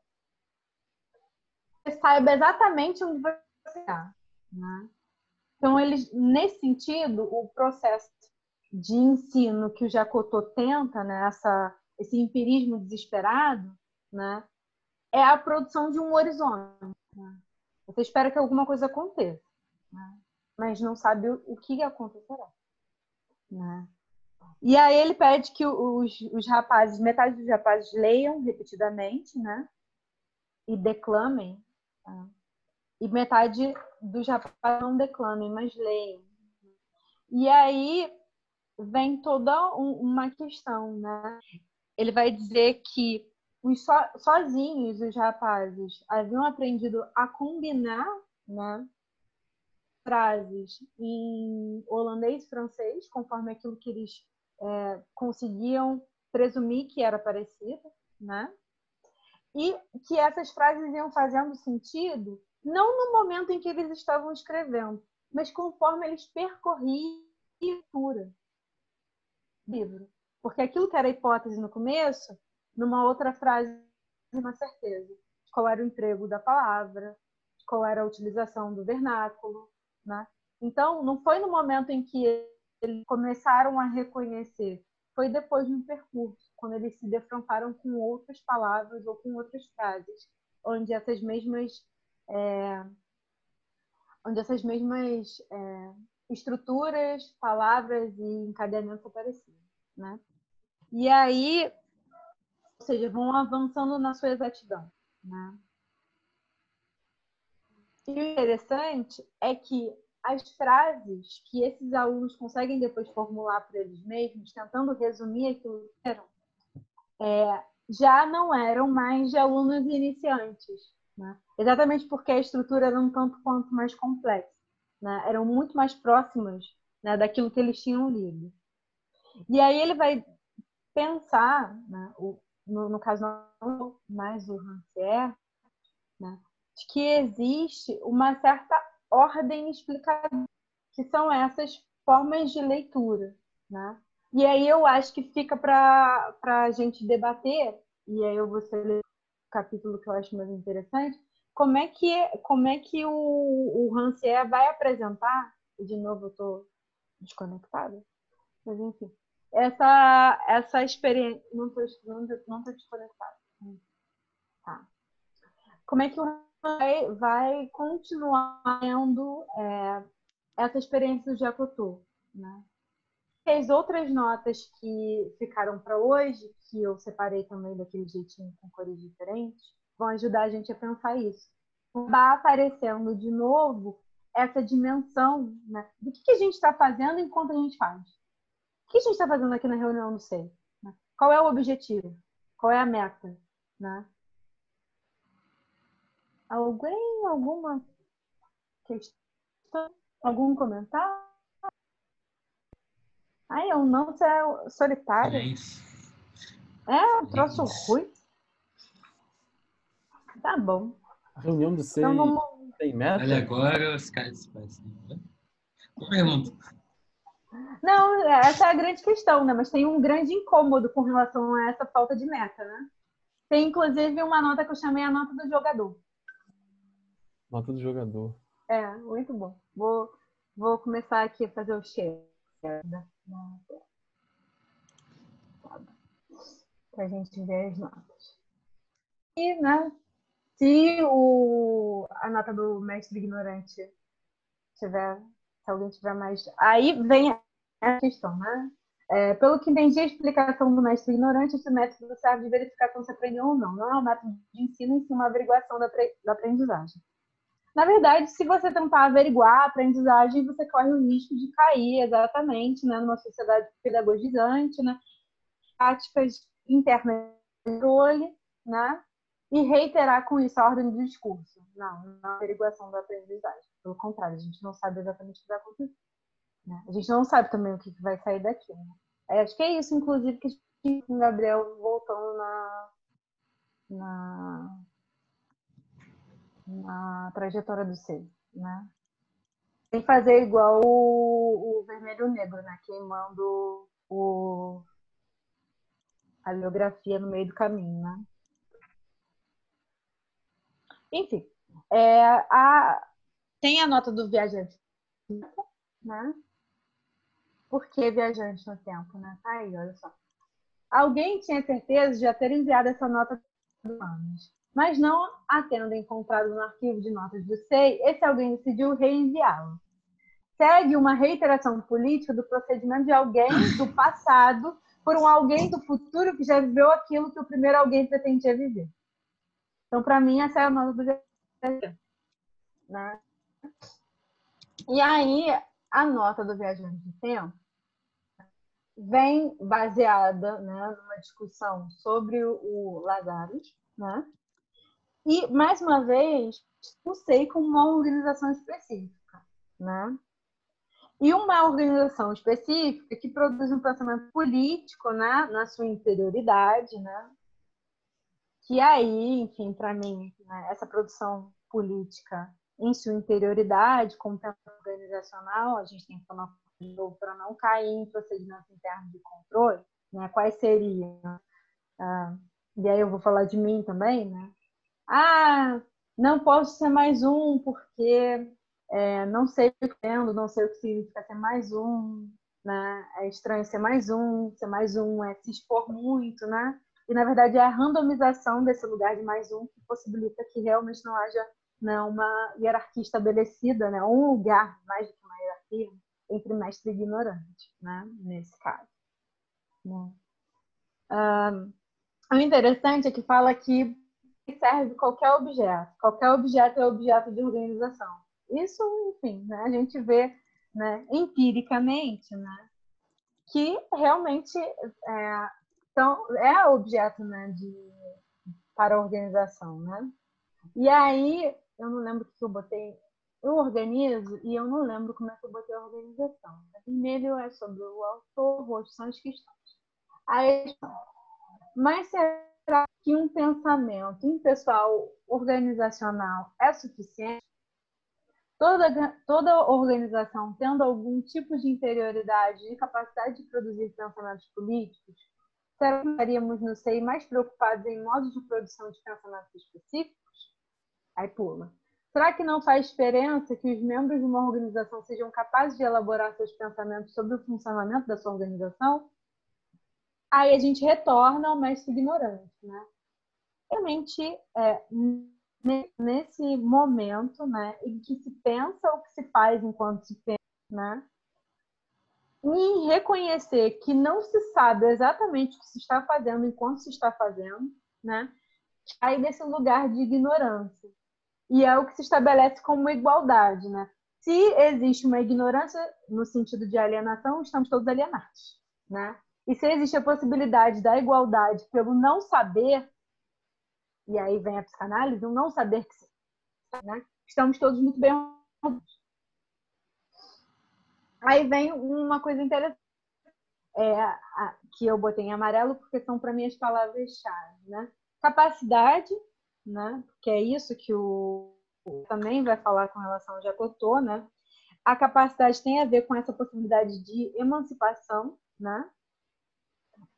você saiba exatamente onde você está. Né? Então, eles, nesse sentido, o processo de ensino que o Jacotô tenta, né, essa, esse empirismo desesperado, né, é a produção de um horizonte. Né? Você espera que alguma coisa aconteça, né? mas não sabe o que acontecerá. Né? E aí ele pede que os, os rapazes, metade dos rapazes leiam repetidamente, né? E declamem. Tá? E metade dos rapazes não declamem, mas leiam. E aí vem toda um, uma questão, né? Ele vai dizer que os so, sozinhos os rapazes haviam aprendido a combinar, né? Frases em holandês francês, conforme aquilo que eles é, conseguiam presumir que era parecido, né? E que essas frases iam fazendo sentido não no momento em que eles estavam escrevendo, mas conforme eles percorriam a leitura livro. Porque aquilo que era hipótese no começo, numa outra frase, uma certeza de qual era o emprego da palavra, de qual era a utilização do vernáculo, né? Então, não foi no momento em que eles começaram a reconhecer foi depois de um percurso, quando eles se defrontaram com outras palavras ou com outras frases, onde essas mesmas é, onde essas mesmas é, estruturas, palavras e encadeamentos apareciam, né? E aí, seja, vão avançando na sua exatidão, né? E o interessante é que as frases que esses alunos conseguem depois formular para eles mesmos, tentando resumir aquilo que eram, é, já não eram mais de alunos iniciantes. Né? Exatamente porque a estrutura era um tanto quanto mais complexa. Né? Eram muito mais próximas né, daquilo que eles tinham lido. E aí ele vai pensar, né, o, no, no, caso não mais o Rancière, né, de que existe uma certa ordem explicada, que são essas formas de leitura, né? E aí eu acho que fica para a gente debater, e aí eu vou ler o capítulo que eu acho mais interessante, como é que, como é que o, o Rancière vai apresentar, e de novo eu estou desconectada, mas enfim, essa, essa experiência, não estou desconectada. Tá como é que o vai, vai continuar tendo é, essa experiência do Jacotu, né? As outras notas que ficaram para hoje, que eu separei também daquele jeitinho com cores diferentes, vão ajudar a gente a pensar isso. Vai aparecendo de novo essa dimensão né, do que, que a gente está fazendo enquanto a gente faz. O que a gente está fazendo aqui na reunião do SEI? Né? Qual é o objetivo? Qual é a meta? Né? Alguém, alguma questão, algum comentário? Ai, eu não é solitário. É, um troço ruim. Tá bom. A reunião do SEI então, vamos... tem meta? Olha, agora os caras se passam. Né? Pergunta. Não, essa é a grande questão, né? Mas tem um grande incômodo com relação a essa falta de meta, né? Tem inclusive uma nota que eu chamei a nota do jogador. Nota do jogador. É, muito bom. Vou, vou começar aqui a fazer o share. Para a gente ver as notas. E, né, se o, a nota do mestre ignorante tiver, se alguém tiver mais. Aí vem a questão, né? É, pelo que entendi a explicação do mestre ignorante, esse método serve de verificação se aprendeu ou não. Não é um método de ensino, em si uma averiguação da, da aprendizagem. Na verdade, se você tentar averiguar a aprendizagem, você corre o risco de cair exatamente né, numa sociedade pedagogizante, né, práticas internas de controle, né, e reiterar com isso a ordem do discurso. Não, não é averiguação da aprendizagem. Pelo contrário, a gente não sabe exatamente o que vai acontecer. Né? A gente não sabe também o que vai sair daqui. Né? É, acho que é isso, inclusive, que o Gabriel voltando na, na na trajetória do ser, né? Sem fazer igual o, o vermelho negro, né? Queimando o, a biografia no meio do caminho, né? Enfim, é, a, tem a nota do viajante, né? Por que viajante no tempo, né? Tá aí, olha só. Alguém tinha certeza de já ter enviado essa nota do anos mas não a tendo encontrado no arquivo de notas do SEI, esse alguém decidiu reenviá-lo. Segue uma reiteração política do procedimento de alguém do passado por um alguém do futuro que já viveu aquilo que o primeiro alguém pretendia viver. Então, para mim, essa é a nota do né? E aí, a nota do Viajante do Tempo vem baseada né, numa discussão sobre o Lazarus, né? E, mais uma vez, o SEI como uma organização específica, né? E uma organização específica que produz um pensamento político, né? Na sua interioridade, né? Que aí, enfim, para mim, né? essa produção política em sua interioridade, como pensamento organizacional, a gente tem que tomar cuidado para não cair em procedimentos internos de controle, né? Quais seriam? Ah, e aí eu vou falar de mim também, né? ah, não posso ser mais um porque é, não sei o que tendo, não sei o que significa ser mais um, né? É estranho ser mais um, ser mais um é se expor muito, né? E na verdade é a randomização desse lugar de mais um que possibilita que realmente não haja né, uma hierarquia estabelecida, né? Um lugar mais do que uma hierarquia entre mestre e ignorante, né? Nesse caso. Né? O interessante é que fala que serve qualquer objeto. Qualquer objeto é objeto de organização. Isso, enfim, né, a gente vê né, empiricamente né, que realmente é, então, é objeto né, de, para a organização. Né? E aí, eu não lembro o que eu botei. Eu organizo e eu não lembro como é que eu botei a organização. Vermelho é sobre o autor, o rosto são as questões. Aí, mas será que um pensamento impessoal organizacional é suficiente? Toda, toda organização tendo algum tipo de interioridade e capacidade de produzir pensamentos políticos, será que estaríamos no SEI mais preocupados em modos de produção de pensamentos específicos? Aí pula. Será que não faz diferença que os membros de uma organização sejam capazes de elaborar seus pensamentos sobre o funcionamento da sua organização? aí a gente retorna ao mestre ignorante, né? Realmente, é, nesse momento, né, em que se pensa o que se faz enquanto se pensa, né, e reconhecer que não se sabe exatamente o que se está fazendo enquanto se está fazendo, né, aí nesse lugar de ignorância. E é o que se estabelece como igualdade, né? Se existe uma ignorância no sentido de alienação, estamos todos alienados, né? E se existe a possibilidade da igualdade pelo não saber, e aí vem a psicanálise, o não saber que né? estamos todos muito bem Aí vem uma coisa interessante, é, a, que eu botei em amarelo, porque são para mim as palavras-chave, né? Capacidade, né? Que é isso que o também vai falar com relação ao Jacotô, né? A capacidade tem a ver com essa possibilidade de emancipação, né?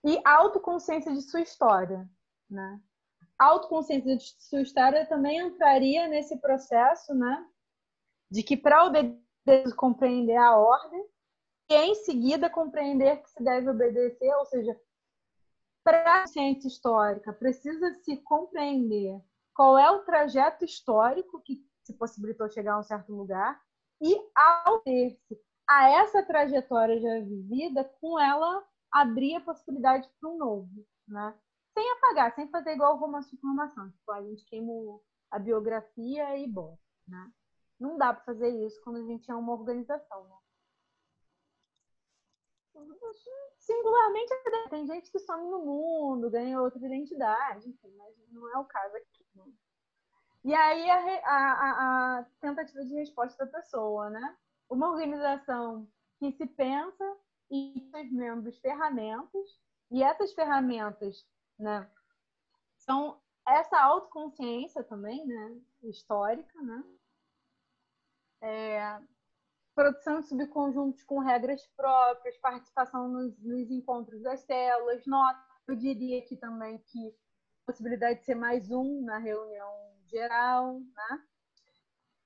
E autoconsciência de sua história, né? Autoconsciência de sua história também entraria nesse processo, né? De que para obedecer compreender a ordem e em seguida compreender que se deve obedecer, ou seja, para a ciência histórica precisa se compreender qual é o trajeto histórico que se possibilitou chegar a um certo lugar e ao ter-se a essa trajetória já vivida, com ela abrir a possibilidade para um novo, né? Sem apagar, sem fazer igual o romance de tipo, a gente queima a biografia e bom, né? Não dá para fazer isso quando a gente é uma organização, né? Singularmente, tem gente que some no mundo, ganha outra identidade, enfim, mas não é o caso aqui. E aí a, a, a, tentativa de resposta da pessoa, né? Uma organização que se pensa e seus membros ferramentas, e essas ferramentas, né, são essa autoconsciência também, né, histórica, né, é, produção de subconjuntos com regras próprias, participação nos, nos encontros das células, nota, eu diria aqui também que possibilidade de ser mais um na reunião geral, né?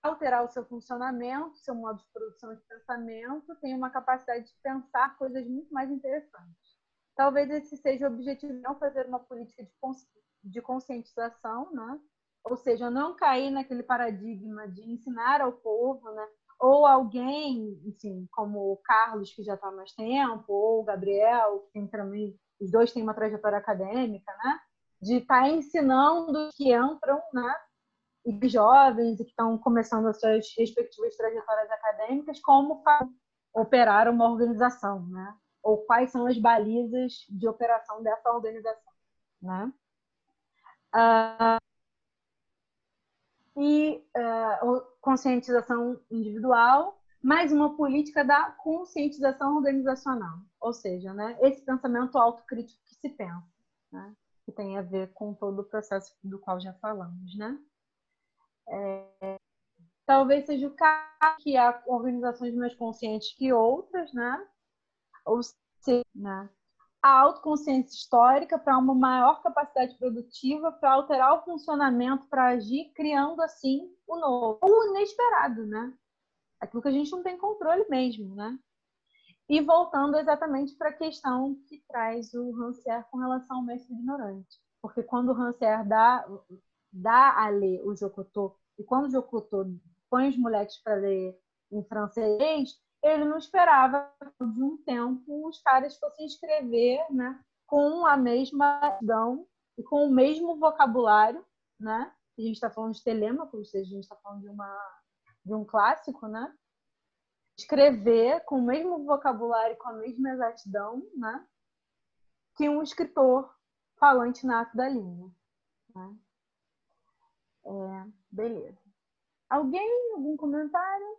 alterar o seu funcionamento, seu modo de produção de pensamento, tem uma capacidade de pensar coisas muito mais interessantes. Talvez esse seja o objetivo, não fazer uma política de, consci... de conscientização, né? ou seja, não cair naquele paradigma de ensinar ao povo, né? ou alguém, enfim, como o Carlos, que já está há mais tempo, ou o Gabriel, que tem também, os dois têm uma trajetória acadêmica, né? De estar tá ensinando que entram, né? e jovens e que estão começando as suas respectivas trajetórias acadêmicas, como operar uma organização, né? ou quais são as balizas de operação dessa organização. Né? Uh, e uh, conscientização individual, mais uma política da conscientização organizacional, ou seja, né, esse pensamento autocrítico que se pensa, né, que tem a ver com todo o processo do qual já falamos, né? É, talvez seja o caso que há organizações mais conscientes que outras, né? Ou seja, né? a autoconsciência histórica para uma maior capacidade produtiva, para alterar o funcionamento, para agir, criando assim o novo, o inesperado, né? Aquilo que a gente não tem controle mesmo, né? E voltando exatamente para a questão que traz o Rancière com relação ao mestre ignorante. Porque quando o Rancière dá, dá a ler o Jocotô, e quando o Jocotô põe os moleques para ler em francês, ele não esperava de um tempo os caras fossem escrever né, com a mesma dão e com o mesmo vocabulário, né? A gente está falando de Telêmaco, ou seja, a gente está falando de, uma, de um clássico, né? Escrever com o mesmo vocabulário, com a mesma exatidão, né? Que um escritor falante nato da língua. Né? É, beleza. Alguém? Algum comentário?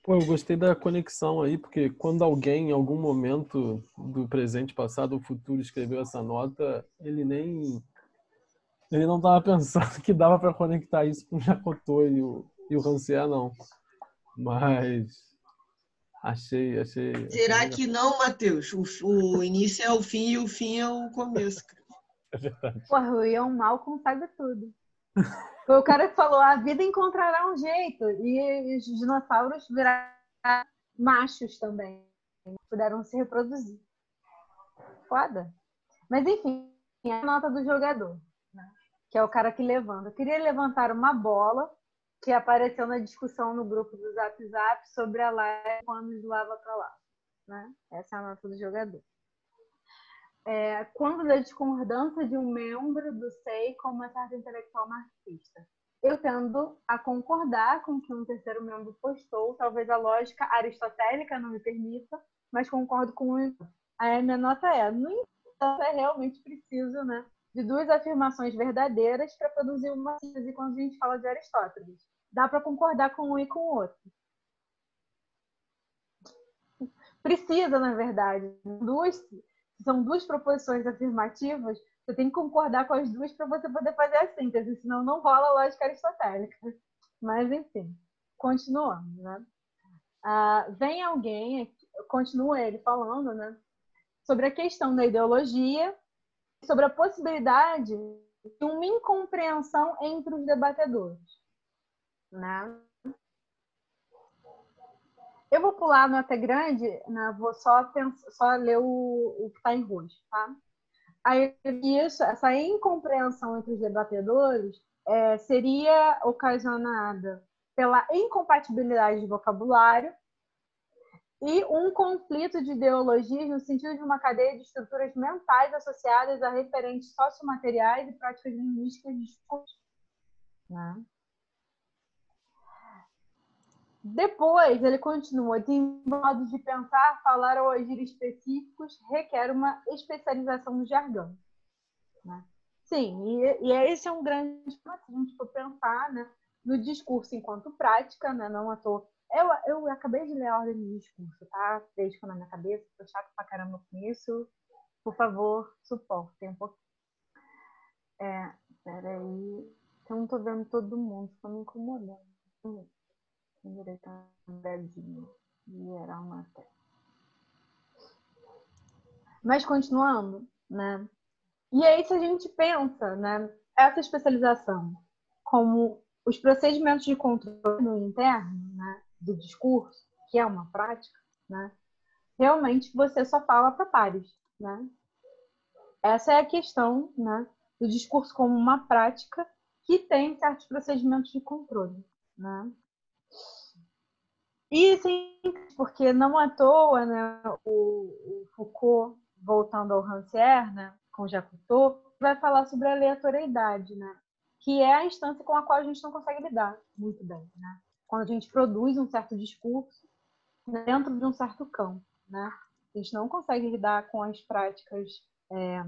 Pô, eu gostei da conexão aí, porque quando alguém, em algum momento do presente, passado ou futuro, escreveu essa nota, ele nem. Ele não estava pensando que dava para conectar isso com o Jacotô e o, e o Rancière, não. Mas. Achei, achei. Será achei que não, Matheus? O, o início é o fim e o fim é o começo. É verdade. Porra, o Ian Malcolm sabe tudo. Foi o cara que falou: a vida encontrará um jeito. E os dinossauros viraram machos também. Puderam se reproduzir. foda. Mas enfim, a nota do jogador? Que é o cara que levanta. Eu queria levantar uma bola que apareceu na discussão no grupo do Zap Zap sobre a live quando de lava para lá. Né? Essa é a nota do jogador. É, quando da discordância de um membro do SEI com uma certa intelectual marxista. Eu tendo a concordar com o que um terceiro membro postou, talvez a lógica aristotélica não me permita, mas concordo com isso. A minha nota é, no entanto, é realmente preciso né, de duas afirmações verdadeiras para produzir uma síntese quando a gente fala de Aristóteles. Dá para concordar com um e com o outro. Precisa, na verdade. Duas, são duas proposições afirmativas, você tem que concordar com as duas para você poder fazer a síntese, senão não rola a lógica aristotélica. Mas, enfim, continuando. Né? Ah, vem alguém, continua ele falando, né? sobre a questão da ideologia, sobre a possibilidade de uma incompreensão entre os debatedores. Né? Eu vou pular no até grande, né? vou só, pensar, só ler o, o que está em roxo. Tá? Aí, isso, essa incompreensão entre os debatedores é, seria ocasionada pela incompatibilidade de vocabulário e um conflito de ideologias no sentido de uma cadeia de estruturas mentais associadas a referentes sociomateriais e práticas linguísticas discurso. Né? Depois, ele continua, de modos de pensar, falar ou agir específicos requer uma especialização no jargão. Né? Sim, e, e esse é um grande se a gente for pensar né, no discurso enquanto prática, né, não à toa eu, eu acabei de ler a ordem do discurso, tá? Deixo na minha cabeça, tô chato pra caramba com isso. Por favor, suportem um pouquinho. É, peraí. Eu não tô vendo todo mundo, tô me incomodando. Direito a bezinho. Geral na tela. Mas continuando, né? E aí, se a gente pensa, né? Essa especialização como os procedimentos de controle no interno? Do discurso, que é uma prática, né? realmente você só fala para pares. Né? Essa é a questão né, do discurso como uma prática que tem certos procedimentos de controle. Né? E sim, porque não à toa né, o, o Foucault, voltando ao Rancière, né, com Jacques vai falar sobre a aleatoriedade, né, que é a instância com a qual a gente não consegue lidar muito bem. Né? Quando a gente produz um certo discurso dentro de um certo campo, né? A gente não consegue lidar com as práticas, é,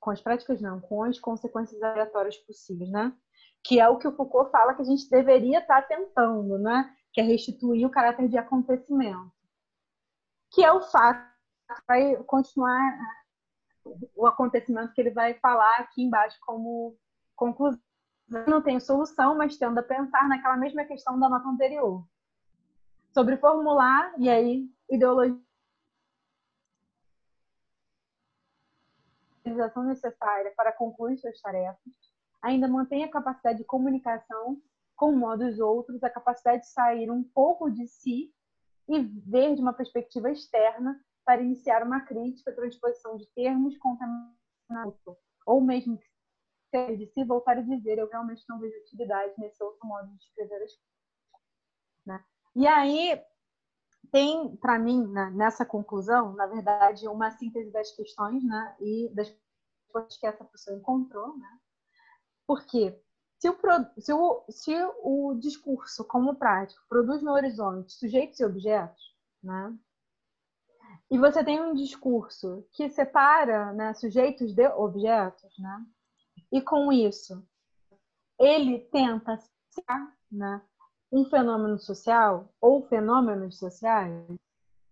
com as práticas não, com as consequências aleatórias possíveis, né? Que é o que o Foucault fala que a gente deveria estar tentando, né? Que é restituir o caráter de acontecimento, que é o fato vai continuar o acontecimento que ele vai falar aqui embaixo como conclusão não tenho solução, mas tendo a pensar naquela mesma questão da nota anterior. Sobre formular, e aí, ideologia necessária para concluir suas tarefas, ainda mantém a capacidade de comunicação com o modo dos outros, a capacidade de sair um pouco de si e ver de uma perspectiva externa para iniciar uma crítica, transposição de termos contaminados, ou mesmo que de se voltar a dizer, eu realmente não vejo utilidade nesse outro modo de escrever as coisas. Né? E aí, tem, para mim, né, nessa conclusão, na verdade, uma síntese das questões né, e das coisas que essa pessoa encontrou. Né? Porque se o, se, o, se o discurso, como prático, produz no horizonte sujeitos e objetos, né? e você tem um discurso que separa né, sujeitos de objetos, né? E com isso, ele tenta né, um fenômeno social ou fenômenos sociais.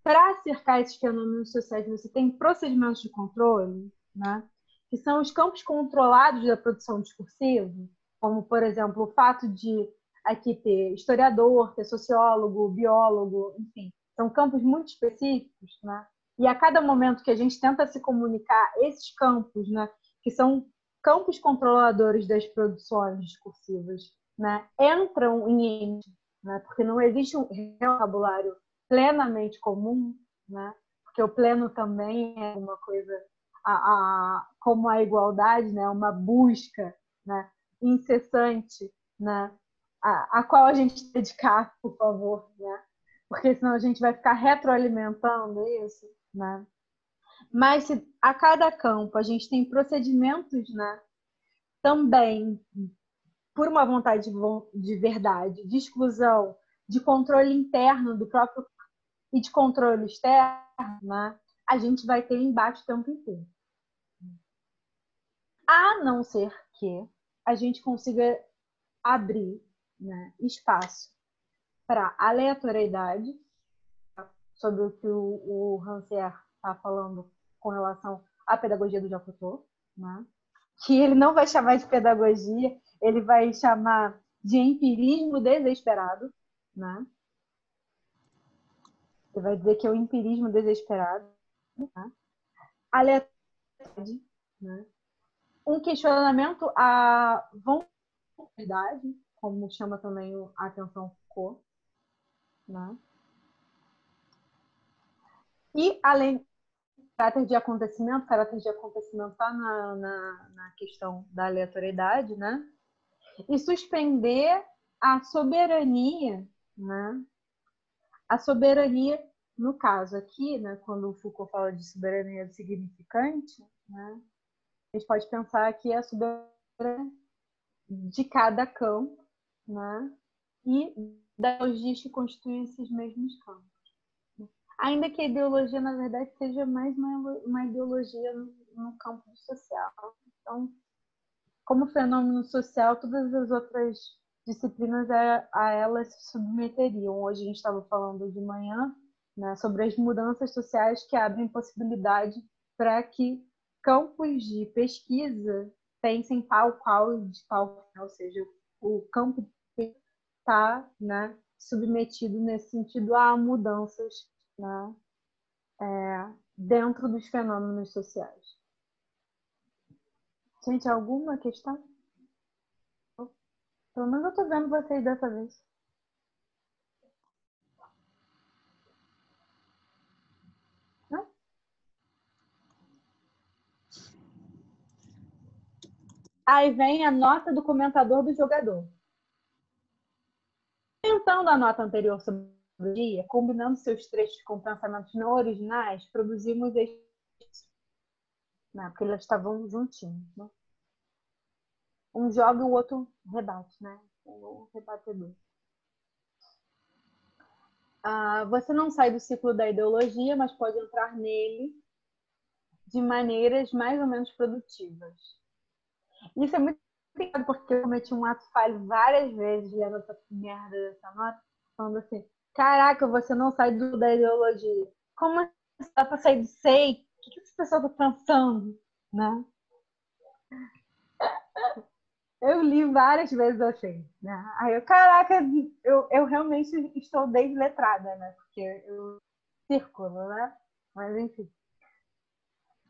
Para cercar esses fenômenos sociais, você tem procedimentos de controle, né, que são os campos controlados da produção discursiva, como, por exemplo, o fato de aqui ter historiador, ter sociólogo, biólogo, enfim, são campos muito específicos, né? E a cada momento que a gente tenta se comunicar, esses campos, né, que são campos controladores das produções discursivas né, entram em né, porque não existe um vocabulário plenamente comum, né, porque o pleno também é uma coisa a, a, como a igualdade, né? uma busca né? incessante, né? a, a qual a gente dedicar, por favor, né? porque senão a gente vai ficar retroalimentando isso. Né? Mas se a cada campo a gente tem procedimentos né? também por uma vontade de verdade, de exclusão, de controle interno do próprio e de controle externo, né? a gente vai ter embate o tempo inteiro. A não ser que a gente consiga abrir né, espaço para aleatoriedade, sobre o que o, o Rancière está falando com relação à pedagogia do Jacotô, né? que ele não vai chamar de pedagogia, ele vai chamar de empirismo desesperado, né? Ele vai dizer que é o empirismo desesperado, né? aleatoriedade, né? um questionamento à vontade, como chama também a atenção Foucault, né? E além caráter de acontecimento, caráter de acontecimento está na, na, na, questão da aleatoriedade, né? E suspender a soberania, né? A soberania, no caso aqui, né, quando o Foucault fala de soberania significante, né, a gente pode pensar que é a soberania de cada campo, né, e da logística que constituem esses mesmos campos. Ainda que a ideologia, na verdade, seja mais uma, uma ideologia no, campo social. Então, como fenômeno social, todas as outras disciplinas a, a elas se submeteriam. Hoje a gente estava falando de manhã né, sobre as mudanças sociais que abrem possibilidade para que campos de pesquisa pensem tal qual de tal, ou seja, o campo está né, submetido nesse sentido a mudanças né, é, dentro dos fenômenos sociais. Gente, alguma questão? Pelo menos eu estou vendo vocês dessa vez. Aí vem a nota do comentador do jogador. Tentando a nota anterior sobre combinando seus trechos com pensamentos não originais, produzimos este. Não, porque eles estavam juntinhos. Né? Um joga e o outro rebate, né? O rebatedor. Ah, você não sai do ciclo da ideologia, mas pode entrar nele de maneiras mais ou menos produtivas. Isso é muito complicado porque eu cometi um ato falho várias vezes lendo essa merda dessa nota, falando assim: caraca, você não sai do, da ideologia. Como assim dá pra sair do sei? O que, essa pessoa tá pensando? Né? Eu li várias vezes assim, né? Aí eu, caraca, eu, eu realmente estou desletrada, né? Porque eu círculo, né? Mas enfim.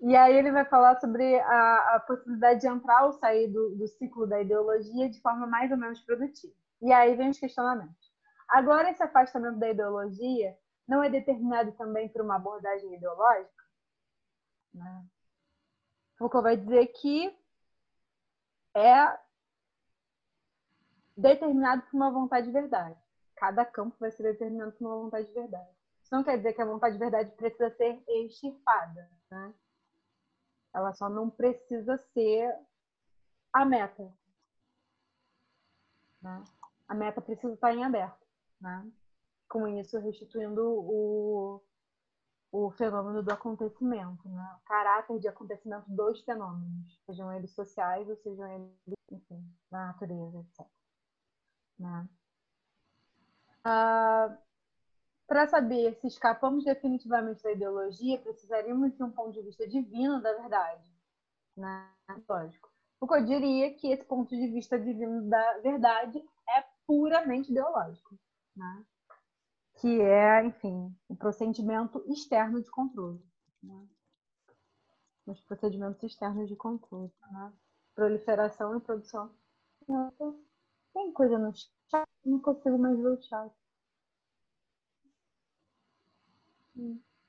E aí ele vai falar sobre a, a possibilidade de entrar ou sair do, do, ciclo da ideologia de forma mais ou menos produtiva. E aí vem os questionamentos. Agora, esse afastamento da ideologia não é determinado também por uma abordagem ideológica? Né? Foucault vai dizer que é determinado por uma vontade de verdade. Cada campo vai ser determinado por uma vontade de verdade. Isso não quer dizer que a vontade de verdade precisa ser extirpada. Né? Ela só não precisa ser a meta. Né? A meta precisa estar em aberto. Né? Com isso, restituindo o, o fenômeno do acontecimento, né? o caráter de acontecimento dos fenômenos, sejam eles sociais ou sejam eles, enfim, da natureza, etc. Né? Ah, para saber se escapamos definitivamente da ideologia, precisaríamos de um ponto de vista divino da verdade. Né? Lógico. Eu diria que esse ponto de vista divino da verdade é puramente ideológico. Né? Que é, enfim, o um procedimento externo de controle. Né? Os procedimentos externos de controle. Né? Proliferação e produção. Tem coisa no chat? Não consigo mais ver o chat.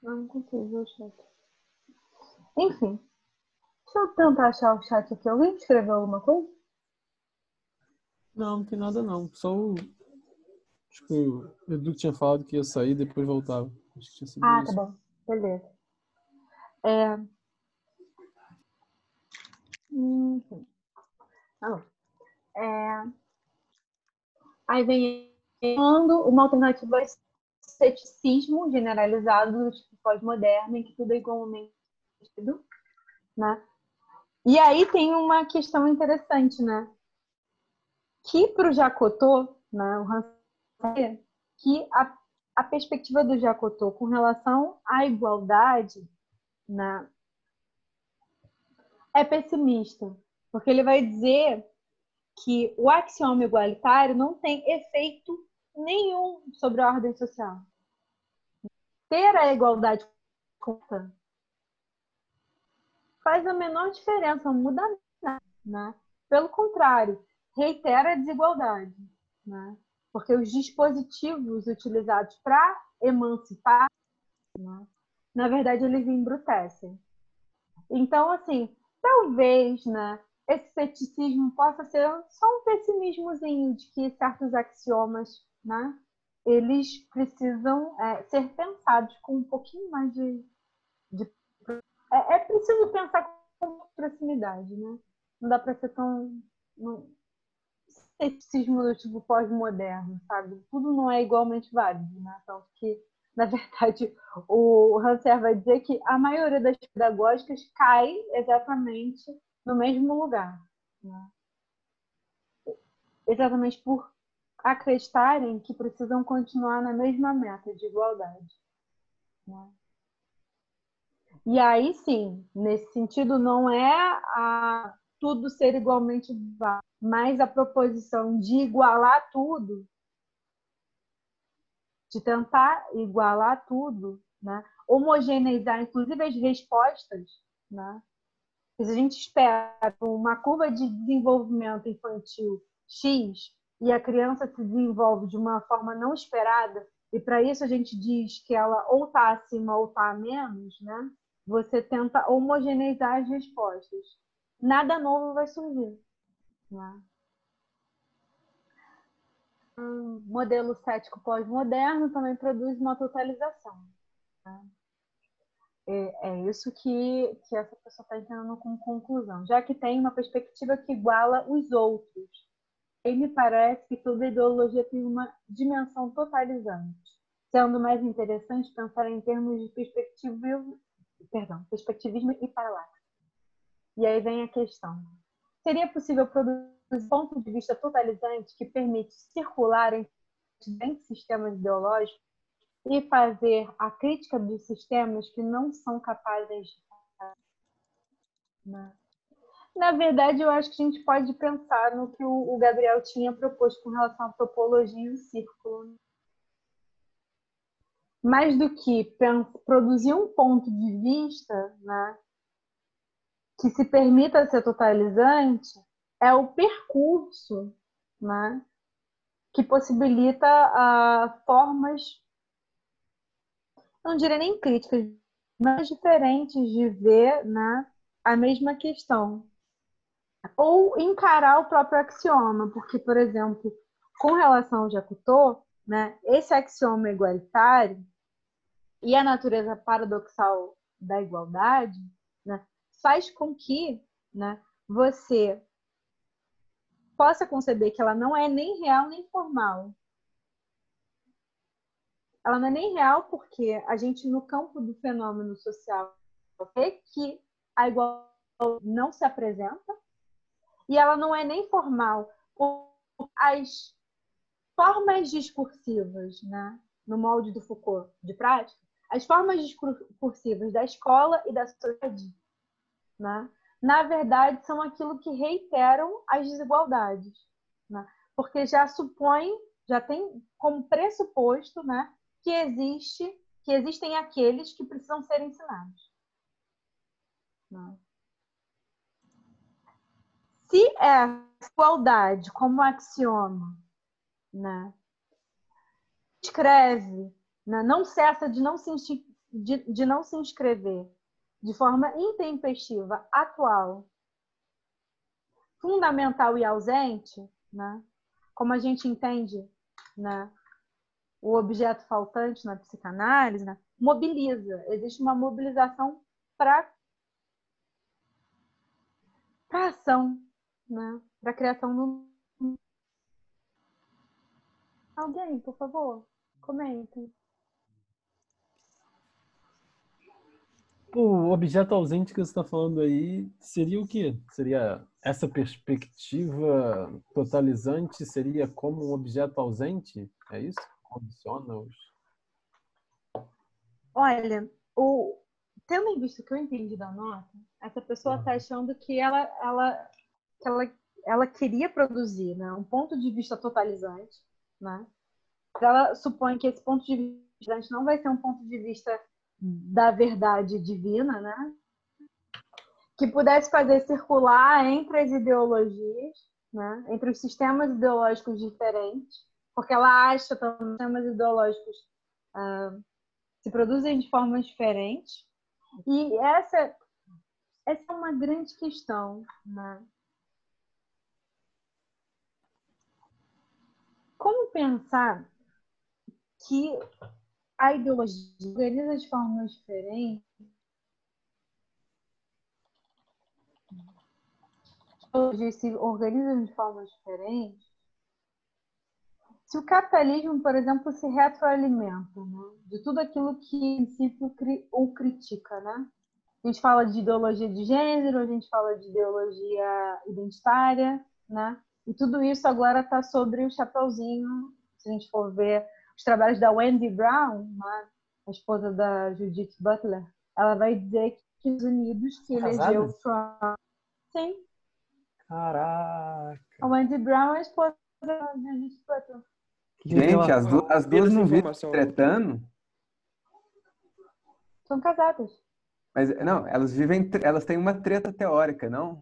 Não consigo ver o chat. Enfim. Deixa eu tentar achar o chat aqui. Alguém escreveu alguma coisa? Não, não tem nada não. Só o. Acho que o Edu tinha falado que ia sair e depois voltava. Acho que tinha sido Ah, isso. tá bom. Beleza. É... Tá bom. É... Aí vem falando uma alternativa ao ceticismo generalizado do tipo pós-moderno, em que tudo é igualmente né? E aí tem uma questão interessante, né? Que para o Jacotô, né, o Hans que a, a perspectiva do Jacotô com relação à igualdade né, é pessimista, porque ele vai dizer que o axioma igualitário não tem efeito nenhum sobre a ordem social. Ter a igualdade conta faz a menor diferença, não muda nada. Né? Pelo contrário, reitera a desigualdade. Né? Porque os dispositivos utilizados para emancipar, né? na verdade, eles embrutecem. Então, assim, talvez né, esse ceticismo possa ser só um pessimismozinho de que certos axiomas, né, eles precisam é, ser pensados com um pouquinho mais de. de é, é, preciso pensar com proximidade, né? Não dá para ser tão. Não, ceticismo do tipo pós-moderno, sabe? Tudo não é igualmente válido, né? Que, <laughs> na verdade, o Hanser vai dizer que a maioria das pedagógicas cai exatamente no mesmo lugar. Né? Exatamente por acreditarem que precisam continuar na mesma meta de igualdade. Né? E aí sim, nesse sentido, não é a tudo ser igualmente válido, mas a proposição de igualar tudo, de tentar igualar tudo, né? homogeneizar, inclusive as respostas, né? Se a gente espera uma curva de desenvolvimento infantil X e a criança se desenvolve de uma forma não esperada, e para isso a gente diz que ela ou está acima ou está menos, né? Você tenta homogeneizar as respostas. Nada novo vai surgir. Né? Um modelo cético pós-moderno também produz uma totalização. Né? É, é isso que, que essa pessoa está entendendo como conclusão, já que tem uma perspectiva que iguala os outros. E me parece que toda ideologia tem uma dimensão totalizante, sendo mais interessante pensar em termos de perspectiva, perdão, perspectivismo e paralaxe. E aí vem a questão: seria possível produzir um ponto de vista totalizante que permite circular entre diferentes sistemas ideológicos e fazer a crítica dos sistemas que não são capazes de né? Na verdade, eu acho que a gente pode pensar no que o Gabriel tinha proposto com relação à topologia e o círculo. Mais do que produzir um ponto de vista né, que se permita ser totalizante, é o percurso né, que possibilita uh, formas não diria nem críticas, mas diferentes de ver né, a mesma questão. Ou encarar o próprio axioma, porque, por exemplo, com relação ao Jacuto, né, esse axioma igualitário e a natureza paradoxal da igualdade né, faz com que né, você possa conceber que ela não é nem real nem formal, ela não é nem real porque a gente, no campo do fenômeno social, vê que a igualdade não se apresenta e ela não é nem formal. As formas discursivas, né, no molde do Foucault de prática, as formas discursivas da escola e da sociedade, né, na verdade, são aquilo que reiteram as desigualdades, né, porque já supõe, já tem como pressuposto, né, que existe, que existem aqueles que precisam ser ensinados. Não. Se é igualdade como axioma, né, escreve, né, não cessa de não se, de, de não se inscrever de forma intempestiva, atual, fundamental e ausente, né? como a gente entende né? o objeto faltante na psicanálise, né? mobiliza. Existe uma mobilização para a ação, né? para a criação do. Alguém, por favor, comente. O objeto ausente que você está falando aí seria o quê? Seria essa perspectiva totalizante? Seria como um objeto ausente? É isso? Condiciona-os? Olha, o, tendo em vista que eu entendi da nota, essa pessoa está achando que ela, ela, que ela, ela queria produzir né, um ponto de vista totalizante, né? Ela supõe que esse ponto de vista não vai ser um ponto de vista da verdade divina, né? Que pudesse fazer circular entre as ideologias, né? Entre os sistemas ideológicos diferentes, porque ela acha que os sistemas ideológicos uh, se produzem de formas diferentes. E essa, essa é uma grande questão, né? Como pensar que a ideologia organiza de forma diferente. Se organiza de forma diferente. Se o capitalismo, por exemplo, se retroalimenta né, de tudo aquilo que em princípio critica, né? A gente fala de ideologia de gênero, a gente fala de ideologia identitária, né? E tudo isso agora está sobre o chapeuzinho, se a gente for ver os trabalhos da Wendy Brown, né, a esposa da Judith Butler, ela vai dizer que os Unidos, que elegeu Trump. Sim. Caraca. A Wendy Brown é a esposa da Judith Butler. Gente, as, du as duas não vivem tretando? São casadas. Mas não, elas vivem, elas têm uma treta teórica, não?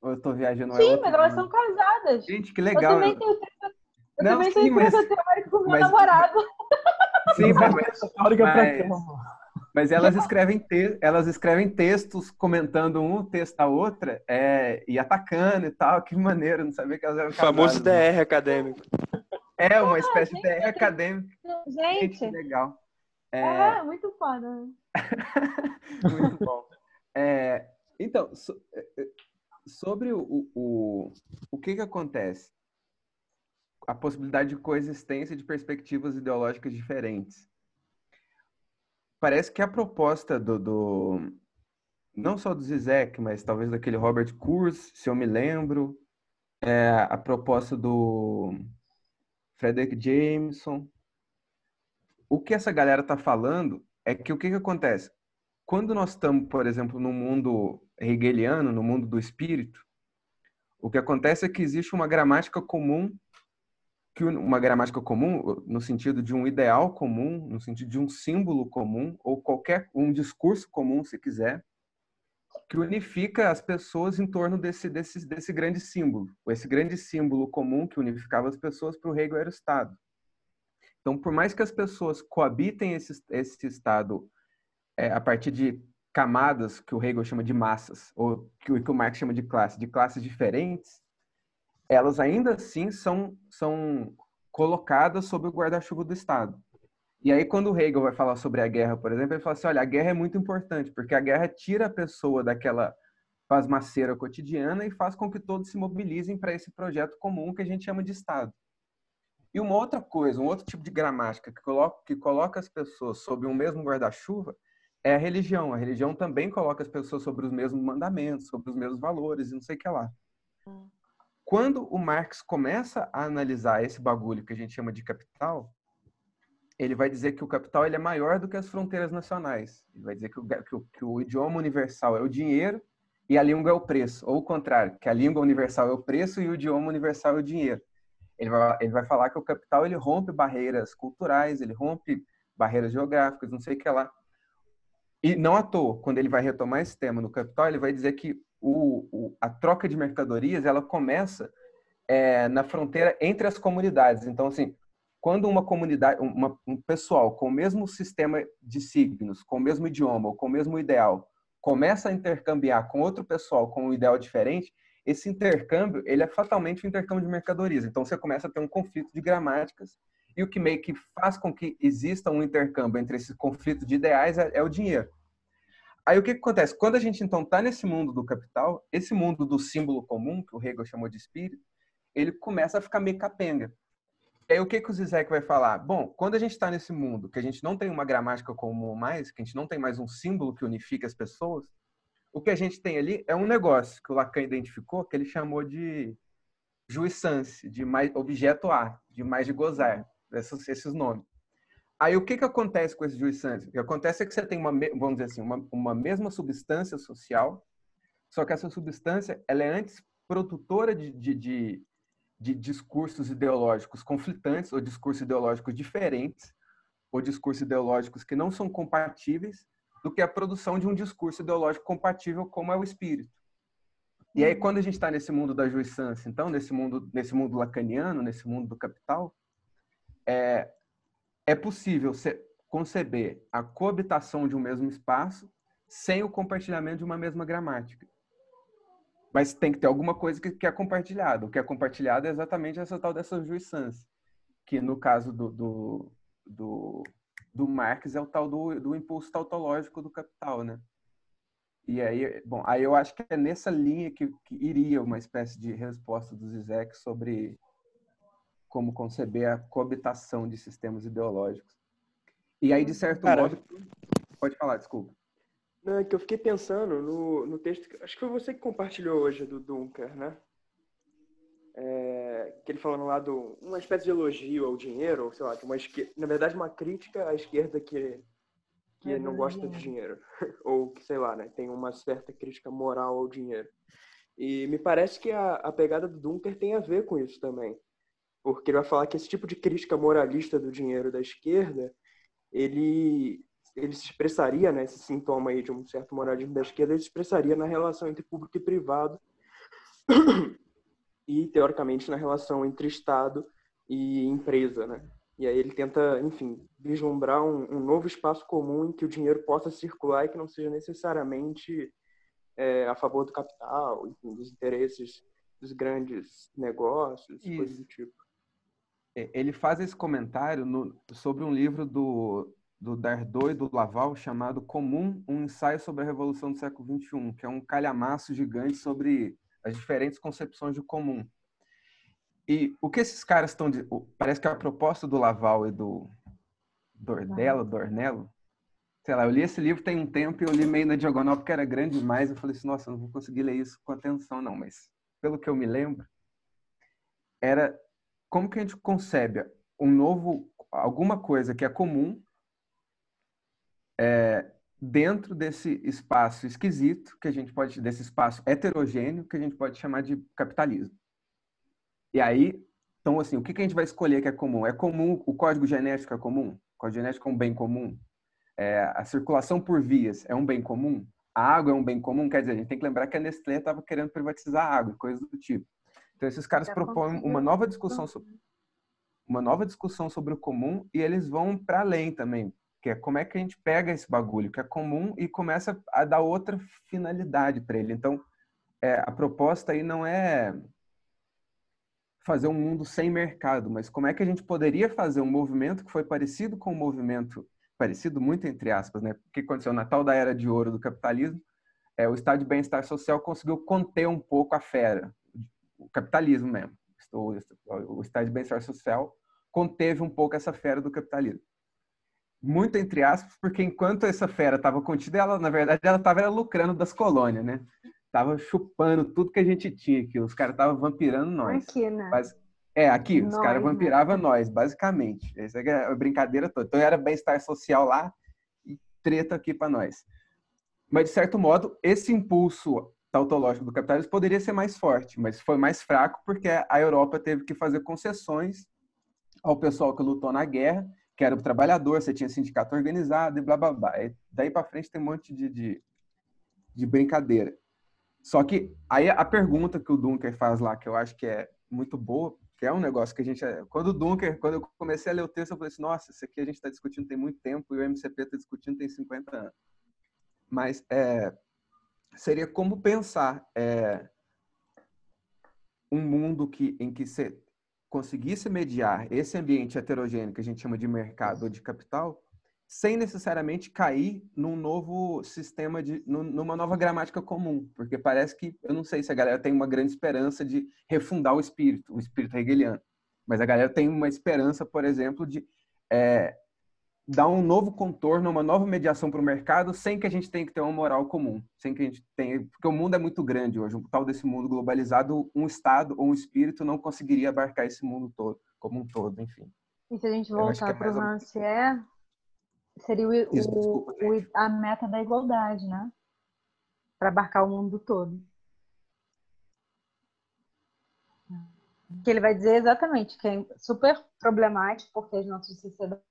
Ou eu tô viajando? Sim, mas elas são casadas. Gente, que legal. Eu também tenho treta eu não, também tenho mas... teórica com meu mas... namorado. Sim, mas, mas, mas elas escrevem, te... elas escrevem textos comentando um texto a outra é... e atacando e tal. Que maneiro, não sabia que elas eram Famoso DR né? acadêmico. É, uma espécie de DR acadêmico. Gente, gente legal. É, é muito foda. <laughs> muito bom. É, então, so, é, é, sobre o, o, o que que acontece? A possibilidade de coexistência de perspectivas ideológicas diferentes. Parece que a proposta do, do não só do Zizek, mas talvez daquele Robert Kurz, se eu me lembro, é, a proposta do Frederick Jameson. O que essa galera está falando é que o que, que acontece? Quando nós estamos, por exemplo, no mundo hegeliano, no mundo do espírito, o que acontece é que existe uma gramática comum que uma gramática comum, no sentido de um ideal comum, no sentido de um símbolo comum, ou qualquer um discurso comum, se quiser, que unifica as pessoas em torno desse, desse, desse grande símbolo. Esse grande símbolo comum que unificava as pessoas para o Hegel era o Estado. Então, por mais que as pessoas coabitem esse, esse Estado é, a partir de camadas que o Hegel chama de massas, ou que que o Marx chama de classe, de classes diferentes, elas ainda assim são, são colocadas sob o guarda-chuva do Estado. E aí, quando o Hegel vai falar sobre a guerra, por exemplo, ele fala assim: olha, a guerra é muito importante, porque a guerra tira a pessoa daquela pasmaceira cotidiana e faz com que todos se mobilizem para esse projeto comum que a gente chama de Estado. E uma outra coisa, um outro tipo de gramática que coloca, que coloca as pessoas sob um mesmo guarda-chuva é a religião. A religião também coloca as pessoas sobre os mesmos mandamentos, sobre os mesmos valores e não sei o que lá. Quando o Marx começa a analisar esse bagulho que a gente chama de capital, ele vai dizer que o capital ele é maior do que as fronteiras nacionais. Ele vai dizer que o, que o, que o idioma universal é o dinheiro e a língua é o preço. Ou o contrário, que a língua universal é o preço e o idioma universal é o dinheiro. Ele vai, ele vai falar que o capital ele rompe barreiras culturais, ele rompe barreiras geográficas, não sei o que lá. E não à toa, quando ele vai retomar esse tema no capital, ele vai dizer que o, o, a troca de mercadorias ela começa é, na fronteira entre as comunidades. Então, assim, quando uma comunidade, uma, um pessoal com o mesmo sistema de signos, com o mesmo idioma, ou com o mesmo ideal, começa a intercambiar com outro pessoal com um ideal diferente, esse intercâmbio ele é fatalmente um intercâmbio de mercadorias. Então você começa a ter um conflito de gramáticas e o que meio que faz com que exista um intercâmbio entre esse conflito de ideais é, é o dinheiro. Aí o que, que acontece? Quando a gente então está nesse mundo do capital, esse mundo do símbolo comum, que o Hegel chamou de espírito, ele começa a ficar meio capenga. E aí o que, que o Zizek vai falar? Bom, quando a gente está nesse mundo, que a gente não tem uma gramática comum mais, que a gente não tem mais um símbolo que unifique as pessoas, o que a gente tem ali é um negócio que o Lacan identificou, que ele chamou de jouissance, de mais, objeto A, de mais de gozar, esses, esses nomes. Aí o que, que acontece com esse jouissance? O que acontece é que você tem uma, vamos dizer assim, uma, uma mesma substância social, só que essa substância ela é antes produtora de, de, de, de discursos ideológicos conflitantes ou discursos ideológicos diferentes, ou discursos ideológicos que não são compatíveis, do que a produção de um discurso ideológico compatível como é o espírito. E aí, quando a gente está nesse mundo da jouissance, então, nesse mundo, nesse mundo lacaniano, nesse mundo do capital, é, é possível conceber a coabitação de um mesmo espaço sem o compartilhamento de uma mesma gramática. Mas tem que ter alguma coisa que, é compartilhada. O que é compartilhado é exatamente essa tal dessa jouissance, que no caso do, do, do do Marx é o tal do, do impulso tautológico do capital, né? E aí, bom, aí eu acho que é nessa linha que, que iria uma espécie de resposta do Zizek sobre como conceber a coabitação de sistemas ideológicos. E aí, de certo Cara, modo... Pode falar, desculpa. Não, é que eu fiquei pensando no, no texto... Acho que foi você que compartilhou hoje do Dunker, né? é, que ele falando lá do uma espécie de elogio ao dinheiro, ou sei lá, uma esquerda, na verdade uma crítica à esquerda que que não gosta de dinheiro <laughs> ou que sei lá, né, tem uma certa crítica moral ao dinheiro. E me parece que a, a pegada do Dunker tem a ver com isso também, porque ele vai falar que esse tipo de crítica moralista do dinheiro da esquerda, ele ele se expressaria, né, esse sintoma aí de um certo moralismo da esquerda, ele se expressaria na relação entre público e privado e, teoricamente, na relação entre Estado e empresa, né? E aí ele tenta, enfim, vislumbrar um, um novo espaço comum em que o dinheiro possa circular e que não seja necessariamente é, a favor do capital, enfim, dos interesses dos grandes negócios, Isso. coisas do tipo. É, ele faz esse comentário no, sobre um livro do, do Dardot e do Laval chamado Comum, um ensaio sobre a Revolução do século XXI, que é um calhamaço gigante sobre as diferentes concepções de comum. E o que esses caras estão. Parece que a proposta do Laval e do Dordello, Dornello, sei lá, eu li esse livro tem um tempo e eu li meio na diagonal porque era grande demais. Eu falei assim, nossa, eu não vou conseguir ler isso com atenção, não. Mas, pelo que eu me lembro, era como que a gente concebe um novo, alguma coisa que é comum é, dentro desse espaço esquisito, que a gente pode, desse espaço heterogêneo, que a gente pode chamar de capitalismo. E aí, então, assim, o que, a gente vai escolher que é comum? É comum, o código genético é comum? O código genético é um bem comum? É, a circulação por vias é um bem comum? A água é um bem comum? Quer dizer, a gente tem que lembrar que a Nestlé estava querendo privatizar a água, coisas do tipo. Então, esses caras propõem uma nova discussão sobre uma nova discussão sobre o comum e eles vão para além também que é como é que a gente pega esse bagulho que é comum e começa a dar outra finalidade para ele. Então, é, a proposta aí não é fazer um mundo sem mercado, mas como é que a gente poderia fazer um movimento que foi parecido com o um movimento parecido muito entre aspas, né? O que aconteceu na tal da era de ouro do capitalismo? É, o estado de bem-estar social conseguiu conter um pouco a fera, o capitalismo mesmo. O, o estado de bem-estar social conteve um pouco essa fera do capitalismo muito entre aspas, porque enquanto essa fera estava contida, ela, na verdade, ela estava lucrando das colônias, né? Tava chupando tudo que a gente tinha aqui. Os caras estavam vampirando nós. Aqui, né? Mas, é, aqui, nós, os caras vampiravam né? nós, basicamente. Essa é a brincadeira toda. Então era bem-estar social lá e treta aqui para nós. Mas, de certo modo, esse impulso tautológico do capitalismo poderia ser mais forte, mas foi mais fraco porque a Europa teve que fazer concessões ao pessoal que lutou na guerra que era o trabalhador, você tinha sindicato organizado e blá blá blá. E daí para frente tem um monte de, de, de, brincadeira. Só que aí a pergunta que o Dunker faz lá, que eu acho que é muito boa, que é um negócio que a gente. Quando o Dunker, quando eu comecei a ler o texto, eu falei assim: nossa, isso aqui a gente está discutindo tem muito tempo e o MCP está discutindo tem 50 anos. Mas é, seria como pensar é, um mundo que, em que você conseguisse mediar esse ambiente heterogêneo que a gente chama de mercado ou de capital, sem necessariamente cair num novo sistema de numa nova gramática comum, porque parece que eu não sei se a galera tem uma grande esperança de refundar o espírito, o espírito hegeliano, mas a galera tem uma esperança, por exemplo, de é, dar um novo contorno, uma nova mediação para o mercado, sem que a gente tenha que ter uma moral comum, sem que a gente tenha, porque o mundo é muito grande hoje, um tal desse mundo globalizado, um estado ou um espírito não conseguiria abarcar esse mundo todo, como um todo, enfim. E se a gente voltar para o Rancière, seria o, Isso, o, o, a meta da igualdade, né? Para abarcar o mundo todo. Que ele vai dizer exatamente que é super problemático, porque as nossas sociedades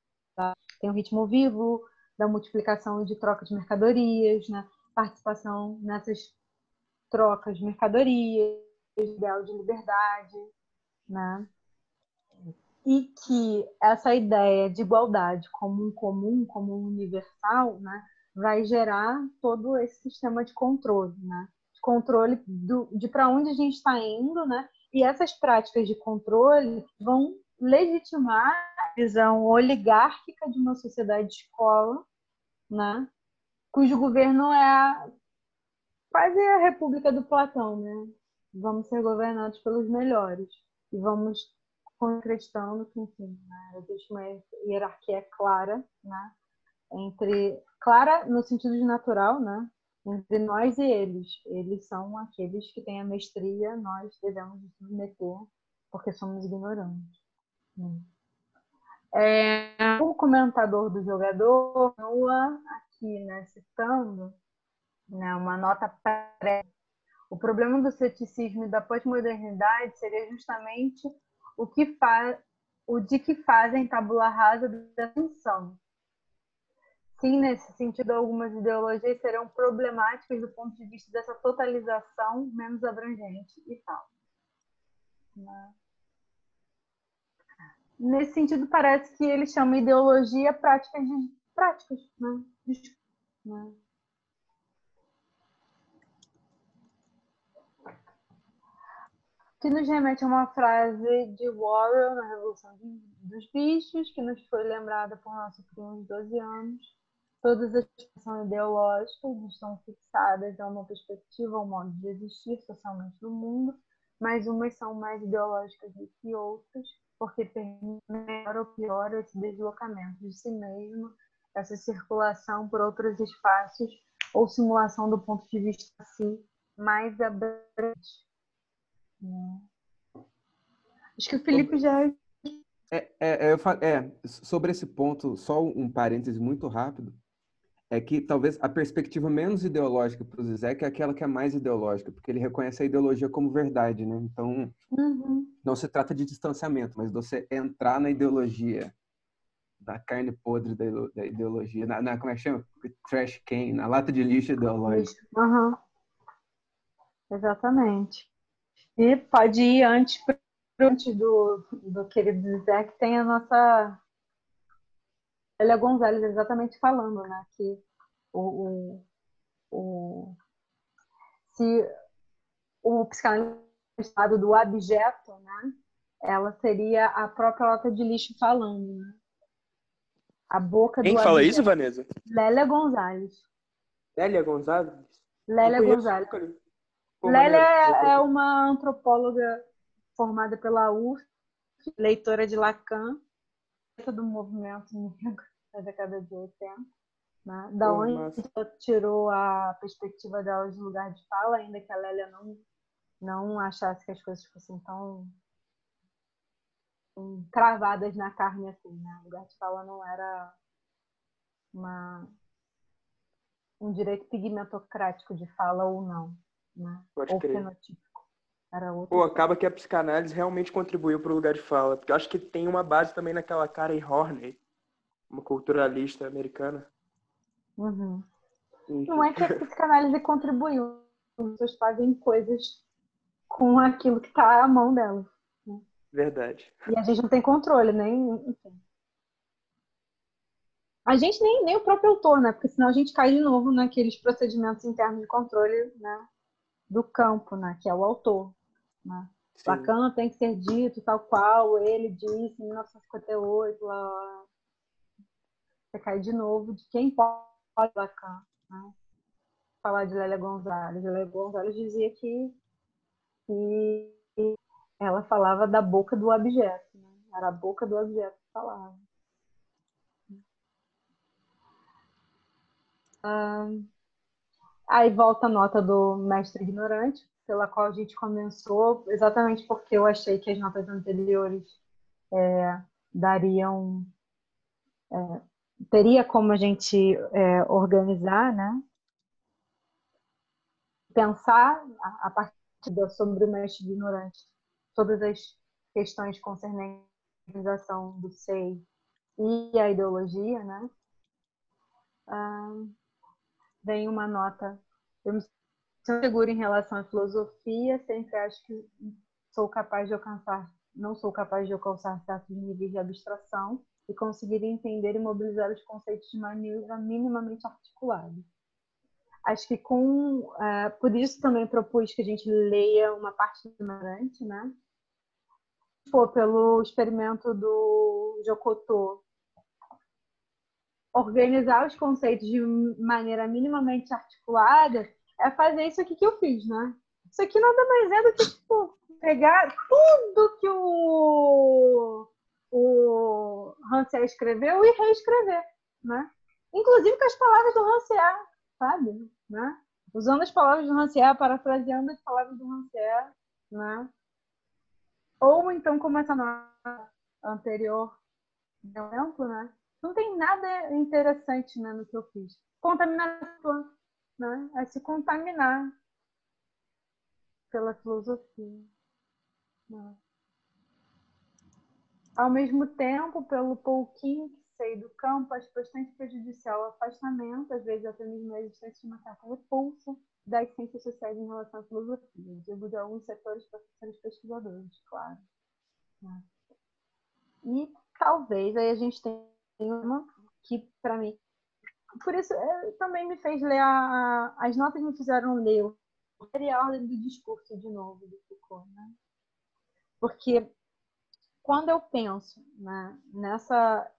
têm um ritmo vivo da multiplicação de troca de mercadorias, né? participação nessas trocas de mercadorias, ideal de liberdade, né? e que essa ideia de igualdade um comum, como um universal, né, vai gerar todo esse sistema de controle, né, de controle do, de para onde a gente está indo, né, e essas práticas de controle vão legitimar a visão oligárquica de uma sociedade de escola, né, cujo governo é a, quase a república do Platão, né? Vamos ser governados pelos melhores e vamos acreditando que, enfim, né, existe uma hierarquia clara, né, entre clara no sentido de natural, né, entre nós e eles. Eles são aqueles que têm a mestria, nós devemos nos submeter porque somos ignorantes. É, o comentador do jogador continua aqui, né, citando né, uma nota pré. O problema do ceticismo e da pós-modernidade seria justamente o que faz o de que fazem tabula rasa da função. Sim, nesse sentido, algumas ideologias serão problemáticas do ponto de vista dessa totalização menos abrangente e tal. Né? Nesse sentido, parece que ele chama ideologia práticas de práticas, né? né? que nos remete a uma frase de Warren na Revolução dos Bichos, que nos foi lembrada por nosso primo de 12 anos. Todas as são ideológicas estão fixadas a uma perspectiva, a um modo de existir socialmente no mundo, mas umas são mais ideológicas do que outras, porque permitem melhor ou pior esse deslocamento de si mesmo, essa circulação por outros espaços ou simulação do ponto de vista assim mais abrangente Acho que o Felipe já. É, é, é, é, sobre esse ponto, só um parêntese muito rápido. É que talvez a perspectiva menos ideológica para o Zizek é aquela que é mais ideológica, porque ele reconhece a ideologia como verdade, né? Então, uhum. não se trata de distanciamento, mas de você entrar na ideologia, da carne podre da, ideologia, na, na, como é que chama? Trash can, na lata de lixo ideológico. Uhum. Exatamente. E pode ir antes, antes do, do querido que tem a nossa. Elia Gonzalez exatamente falando, né? Que o, o, o se o psicanalista do abjeto, né? Ela seria a própria lata de lixo falando, né? A boca Quem do fala abjeto. isso, Vanessa? Lélia Gonzalez. Lélia Gonzalez? Lélia Gonzalez. Lélia é, é uma antropóloga formada pela UF, leitora de Lacan, do movimento negro da década de 80. Né? Da onde ela tirou a perspectiva dela de lugar de fala, ainda que a Lélia não, não achasse que as coisas fossem tão cravadas na carne assim, né? O lugar de fala não era uma, um direito pigmentocrático de fala ou não né? Pode ou crer. fenotípico. Era outro. Pô, acaba que a psicanálise realmente contribuiu para o lugar de fala, porque eu acho que tem uma base também naquela Karen Horney, uma culturalista americana. Uhum. Não é que a psicanálise contribuiu, as pessoas fazem coisas com aquilo que está à mão delas. Né? Verdade. E a gente não tem controle, nem. Enfim. A gente nem, nem o próprio autor, né? Porque senão a gente cai de novo naqueles procedimentos internos de controle né? do campo, né? Que é o autor. Né? Lacan tem que ser dito tal qual ele disse em 1958. Lá, Você cai de novo de quem pode Lacan. Né? Falar de Lélia Gonzalez. Lélia Gonzalez dizia que, que ela falava da boca do objeto. Né? Era a boca do objeto que falava. Ah, aí volta a nota do mestre ignorante, pela qual a gente começou, exatamente porque eu achei que as notas anteriores é, dariam. É, teria como a gente é, organizar, né? Pensar a, partir da, sobre o mestre ignorante, todas as questões concernentes à organização do SEI e a ideologia, né? Ah, vem uma nota. Eu me sinto segura em relação à filosofia, sempre acho que sou capaz de alcançar, não sou capaz de alcançar certos níveis de abstração e conseguir entender e mobilizar os conceitos de maneira minimamente articulada. Acho que com, uh, por isso também propus que a gente leia uma parte ignorante, né? Pô, pelo experimento do Jokoto, organizar os conceitos de maneira minimamente articulada é fazer isso aqui que eu fiz, né? Isso aqui nada mais é do que tipo, pegar tudo que o, o Rancière escreveu e reescrever, né? Inclusive com as palavras do Rancière, sabe? Né? Usando as palavras do Rancière, parafraseando as palavras do Rancière, né? Ou então como essa nota anterior exemplo, né? não tem nada interessante né, no que eu fiz. Contaminação, né? É se contaminar pela filosofia. Né? Ao mesmo tempo, pelo pouquinho que sei do campo, acho bastante prejudicial o afastamento, às vezes até mesmo a existência de uma certa repulsa das ciências sociais em relação à filosofia. Digo de alguns setores professores pesquisadores, claro. Né? E talvez aí a gente tenha uma que, para mim, por isso é, também me fez ler a, as notas me fizeram ler a ordem do discurso de novo do Foucault, né? Porque quando eu penso né, nessa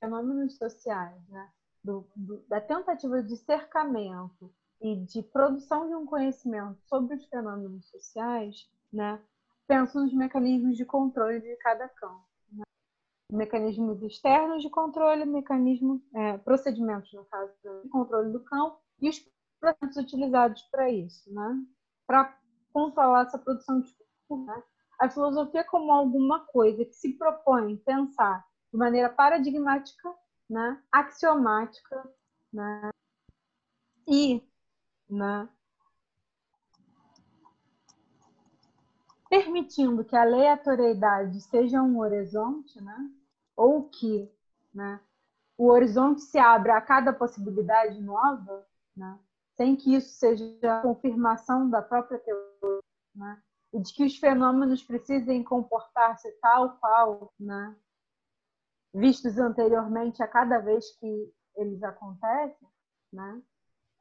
fenômenos sociais, né, do, do, da tentativa de cercamento e de produção de um conhecimento sobre os fenômenos sociais, né, penso nos mecanismos de controle de cada campo mecanismos externos de controle, mecanismo, é, procedimentos, no caso, de controle do cão, e os processos utilizados para isso, né? para controlar essa produção de né? A filosofia como alguma coisa que se propõe pensar de maneira paradigmática, né? axiomática, né? e né? permitindo que a aleatoriedade seja um horizonte, né? ou que né, o horizonte se abra a cada possibilidade nova, né, sem que isso seja a confirmação da própria teoria, né, e de que os fenômenos precisem comportar-se tal qual, né, vistos anteriormente a cada vez que eles acontecem, né,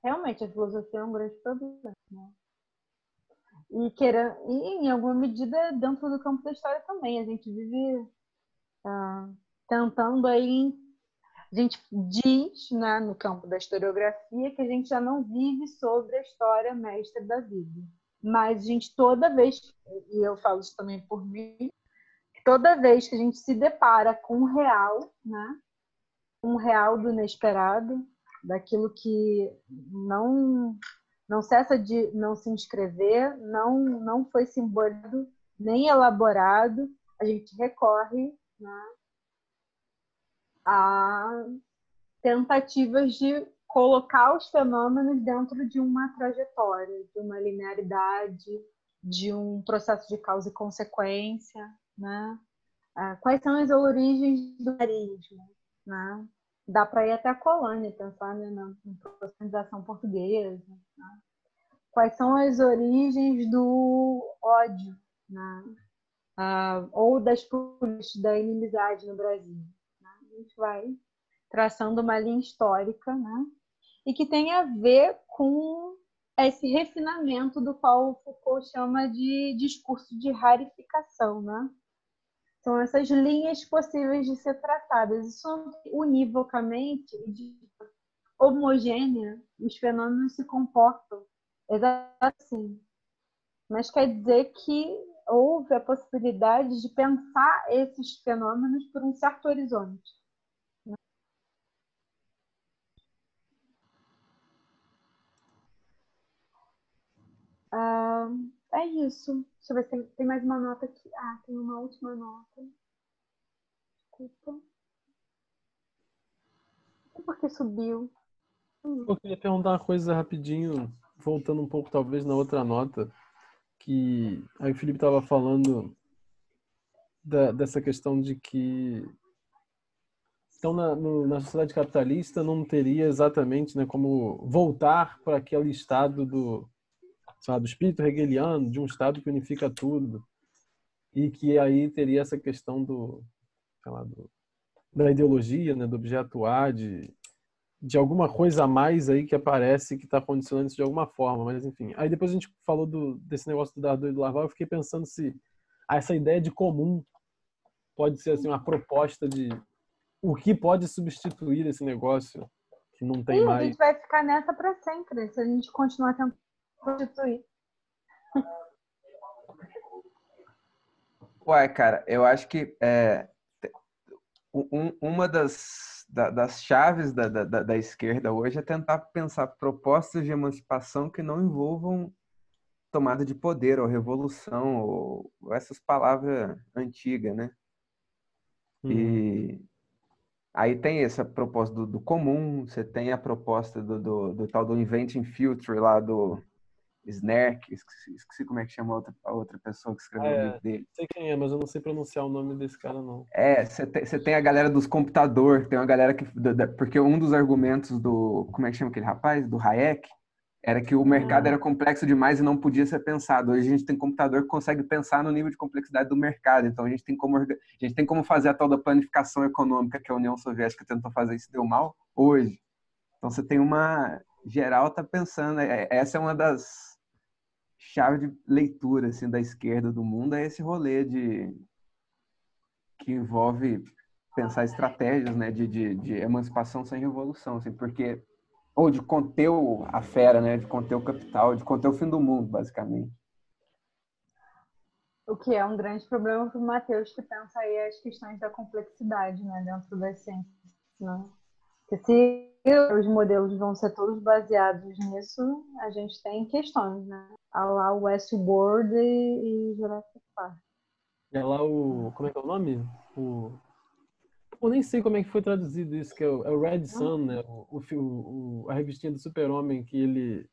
realmente a filosofia é um grande problema. Né? E, queira, e em alguma medida dentro do campo da história também. A gente vive ah, tentando aí. A gente diz né, no campo da historiografia que a gente já não vive sobre a história mestra da vida. Mas a gente, toda vez, e eu falo isso também por mim, toda vez que a gente se depara com o real, né, um real do inesperado, daquilo que não não cessa de não se inscrever, não não foi simbolizado nem elaborado, a gente recorre né, a tentativas de colocar os fenômenos dentro de uma trajetória, de uma linearidade, de um processo de causa e consequência, né? Ah, quais são as origens do carisma, né? Dá para ir até a colônia, pensar né, na organização portuguesa. Né? Quais são as origens do ódio, né? Ah, ou das da inimizade no Brasil gente vai traçando uma linha histórica, né? E que tem a ver com esse refinamento do qual Foucault chama de discurso de rarificação, né? São essas linhas possíveis de ser tratadas. Isso univocamente de homogênea, os fenômenos se comportam assim. Mas quer dizer que houve a possibilidade de pensar esses fenômenos por um certo horizonte. Ah, é isso. Deixa eu ver se tem, tem, mais uma nota aqui. Ah, tem uma última nota. Desculpa. Por que subiu? Eu queria perguntar uma coisa rapidinho, voltando um pouco talvez na outra nota, que aí o Felipe estava falando da, dessa questão de que então na, no, na sociedade capitalista não teria exatamente né, como voltar para aquele estado do, sabe, do espírito hegeliano, de um estado que unifica tudo e que aí teria essa questão do, lá, do da ideologia, né, do objeto A, de de alguma coisa a mais aí que aparece que está condicionando isso de alguma forma, mas enfim. Aí depois a gente falou do, desse negócio do Dardot e do Laval, eu fiquei pensando se essa ideia de comum pode ser assim uma proposta de o que pode substituir esse negócio que não tem Sim, mais. A gente vai ficar nessa para sempre se a gente continuar tentando substituir. Ué, cara, eu acho que é, um, uma das da, das chaves da, da, da, esquerda hoje é tentar pensar propostas de emancipação que não envolvam tomada de poder ou revolução ou, ou essas palavras antigas, né? Uhum. E aí tem essa proposta do, do, comum, você tem a proposta do, do, do tal do Inventing Future lá do Snark, esqueci, esqueci, como é que chama a outra, a outra pessoa que escreveu é, o livro dele. Sei quem é, mas eu não sei pronunciar o nome desse cara, não. É, você tem, tem, a galera dos computadores, tem uma galera que. Porque um dos argumentos do. Como é que chama aquele rapaz? Do Hayek, era que o mercado hum. era complexo demais e não podia ser pensado. Hoje a gente tem computador que consegue pensar no nível de complexidade do mercado. Então a gente tem como, a gente tem como fazer a tal da planificação econômica que a União Soviética tentou fazer e se deu mal hoje. Então você tem uma. Geral tá pensando. É, essa é uma das chave de leitura assim da esquerda do mundo é esse rolê de que envolve pensar estratégias né de, de, de emancipação sem revolução assim porque ou de conter a fera né de conter o capital de conter o fim do mundo basicamente o que é um grande problema para o Matheus que pensa aí as questões da complexidade né dentro das ciências né? Porque se os modelos vão ser todos baseados nisso, a gente tem questões, né? A lá o Westworld e, e Jurassic Park. É lá o. Como é que é o nome? O. Eu nem sei como é que foi traduzido isso, que é o, é o Red Sun, né? O, o, o, a revistinha do Super-Homem que ele.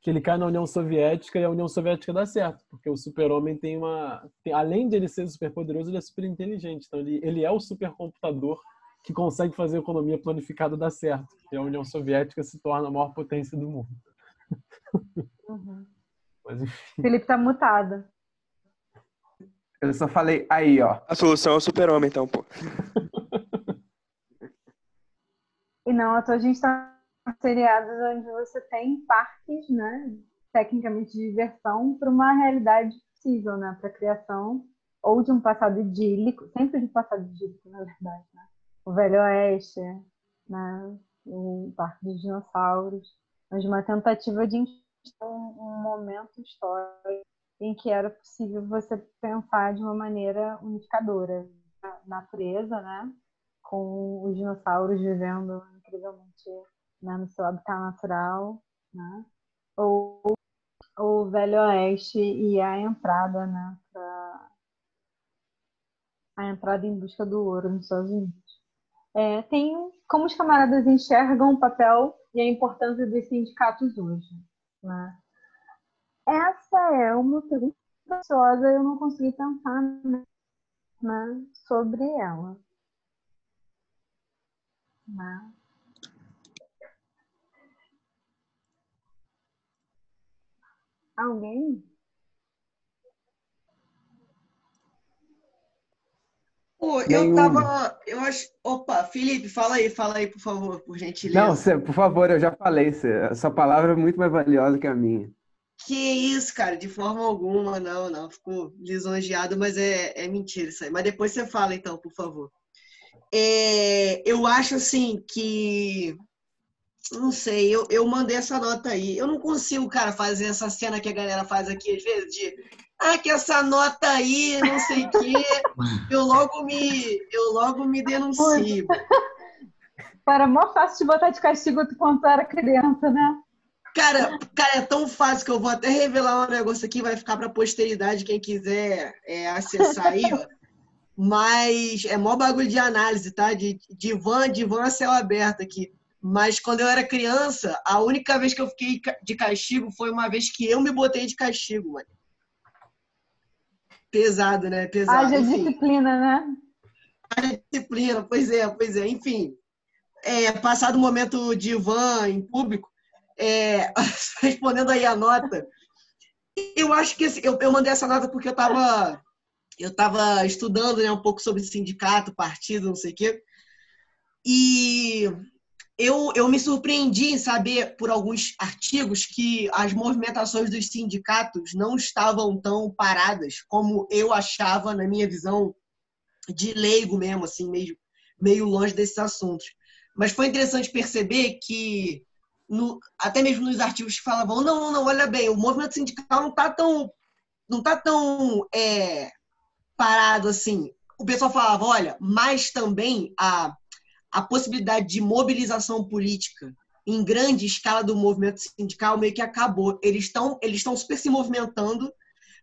Que ele cai na União Soviética e a União Soviética dá certo, porque o Super-Homem tem uma. Tem, além de ele ser super poderoso, ele é super inteligente. Então ele, ele é o supercomputador que consegue fazer a economia planificada dar certo. E a União Soviética se torna a maior potência do mundo. Uhum. Mas, Felipe tá mutado. Eu só falei aí, ó. A solução é o super-homem, então, pô. e não, a gente tá seriados onde você tem parques, né? Tecnicamente de diversão para uma realidade possível, né? Para criação ou de um passado idílico, sempre de um passado idílico, na verdade, né? O Velho Oeste, né? o Parque dos Dinossauros, mas uma tentativa de um momento histórico em que era possível você pensar de uma maneira unificadora a natureza, né? com os dinossauros vivendo incrivelmente né, no seu habitat natural, né? ou o Velho Oeste e a entrada, né, pra... a entrada em busca do ouro nos Estados Unidos é, tem como os camaradas enxergam o papel e a importância dos sindicatos hoje. Né? Essa é uma pergunta preciosa eu não consegui pensar né, sobre ela. Né? Alguém? Eu tava. Eu acho. Opa, Felipe, fala aí, fala aí, por favor, por gentileza. Não, cê, por favor, eu já falei. Cê, sua palavra é muito mais valiosa que a minha. Que isso, cara, de forma alguma, não, não. Ficou lisonjeado, mas é, é mentira isso aí. Mas depois você fala, então, por favor. É, eu acho assim que. Não sei, eu, eu mandei essa nota aí. Eu não consigo, cara, fazer essa cena que a galera faz aqui, às vezes, de. Ah, que essa nota aí, não sei o quê. Eu logo me, eu logo me denuncio. Para mó fácil de botar de castigo quando era criança, né? Cara, cara, é tão fácil que eu vou até revelar um negócio aqui, vai ficar para posteridade, quem quiser é, acessar aí, ó. Mas é mó bagulho de análise, tá? De, de van a céu aberto aqui. Mas quando eu era criança, a única vez que eu fiquei de castigo foi uma vez que eu me botei de castigo, mano. Pesado, né? Pesado. Haja disciplina, né? Haja disciplina, pois é, pois é. Enfim, é, passado o momento de van em público, é, <laughs> respondendo aí a nota, eu acho que eu, eu mandei essa nota porque eu estava eu estava estudando né, um pouco sobre sindicato, partido, não sei o quê. E eu, eu me surpreendi em saber por alguns artigos que as movimentações dos sindicatos não estavam tão paradas como eu achava na minha visão de leigo mesmo, assim, meio, meio longe desses assuntos. Mas foi interessante perceber que no, até mesmo nos artigos que falavam, não, não, olha bem, o movimento sindical não está tão, não tá tão é, parado assim. O pessoal falava, olha, mas também a, a possibilidade de mobilização política em grande escala do movimento sindical meio que acabou. Eles estão eles estão super se movimentando,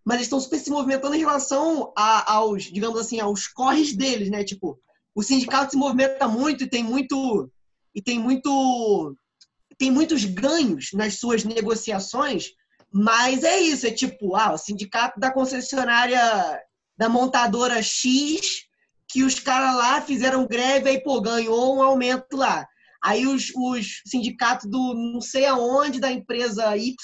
mas estão super se movimentando em relação a, aos, digamos assim, aos corres deles, né? Tipo, o sindicato se movimenta muito e tem muito e tem muito tem muitos ganhos nas suas negociações, mas é isso, é tipo, ah, o sindicato da concessionária da montadora X, que os caras lá fizeram greve e, pô, ganhou um aumento lá. Aí os, os sindicatos do não sei aonde, da empresa Y,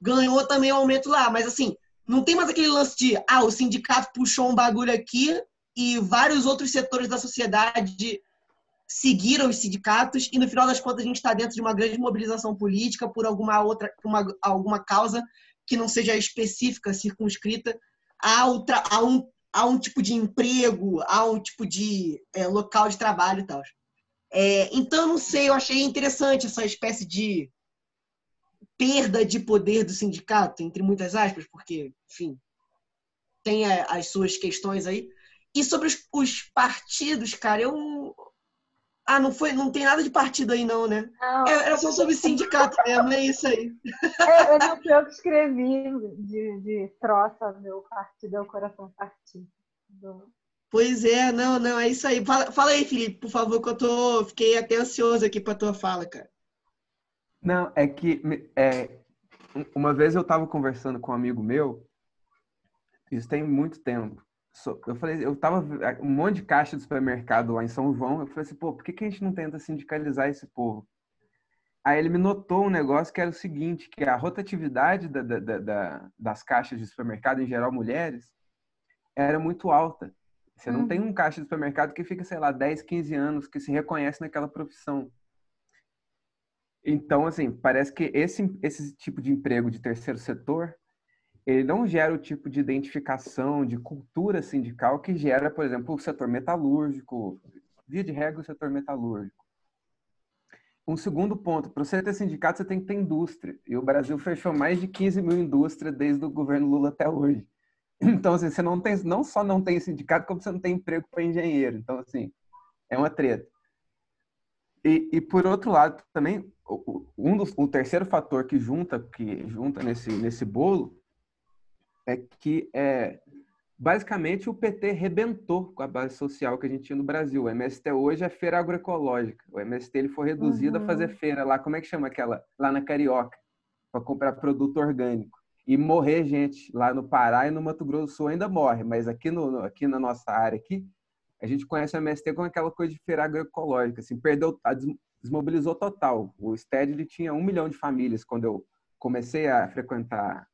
ganhou também um aumento lá. Mas assim, não tem mais aquele lance de, ah, o sindicato puxou um bagulho aqui e vários outros setores da sociedade seguiram os sindicatos e no final das contas a gente está dentro de uma grande mobilização política por alguma outra uma, alguma causa que não seja específica, circunscrita a, outra, a, um, a um tipo de emprego, a um tipo de é, local de trabalho e tal. É, então, não sei, eu achei interessante essa espécie de perda de poder do sindicato, entre muitas aspas, porque, enfim, tem as suas questões aí. E sobre os, os partidos, cara, eu ah, não foi, não tem nada de partido aí não, né? Não. É, era só sobre sindicato <laughs> mesmo, é isso aí. É, eu não fui eu que escrevi de, de troça, meu partido é o coração partido. Pois é, não, não, é isso aí. Fala, fala aí, Felipe, por favor, que eu tô, fiquei até ansioso aqui para tua fala, cara. Não, é que é, uma vez eu estava conversando com um amigo meu, isso tem muito tempo, eu falei, eu tava um monte de caixa de supermercado lá em São João, eu falei assim, pô, por que, que a gente não tenta sindicalizar esse povo? Aí ele me notou um negócio que era o seguinte, que a rotatividade da, da, da, das caixas de supermercado, em geral mulheres, era muito alta. Você não tem um uhum. caixa de supermercado que fica, sei lá, 10, 15 anos, que se reconhece naquela profissão. Então, assim, parece que esse, esse tipo de emprego de terceiro setor ele não gera o tipo de identificação, de cultura sindical que gera, por exemplo, o setor metalúrgico, via de regra, o setor metalúrgico. Um segundo ponto, para você ter sindicato, você tem que ter indústria. E o Brasil fechou mais de 15 mil indústrias desde o governo Lula até hoje. <clears throat> Então, assim, você não, tem, não só não tem sindicato, como você não tem emprego para engenheiro. Então, assim, é uma treta. E, e por outro lado, também, um dos, o terceiro fator que junta, que junta nesse, nesse bolo é que é, basicamente o PT rebentou com a base social que a gente tinha no Brasil. O MST hoje é feira agroecológica. O MST ele foi reduzido uhum. a fazer feira lá, como é que chama aquela? Lá na Carioca, para comprar produto orgânico. E morrer gente lá no Pará e no Mato Grosso do Sul ainda morre, mas aqui, no, aqui na nossa área aqui, a gente conhece o MST como aquela coisa de feira agroecológica, assim, perdeu, desmobilizou total. O STED ele tinha um milhão de famílias quando eu comecei a frequentar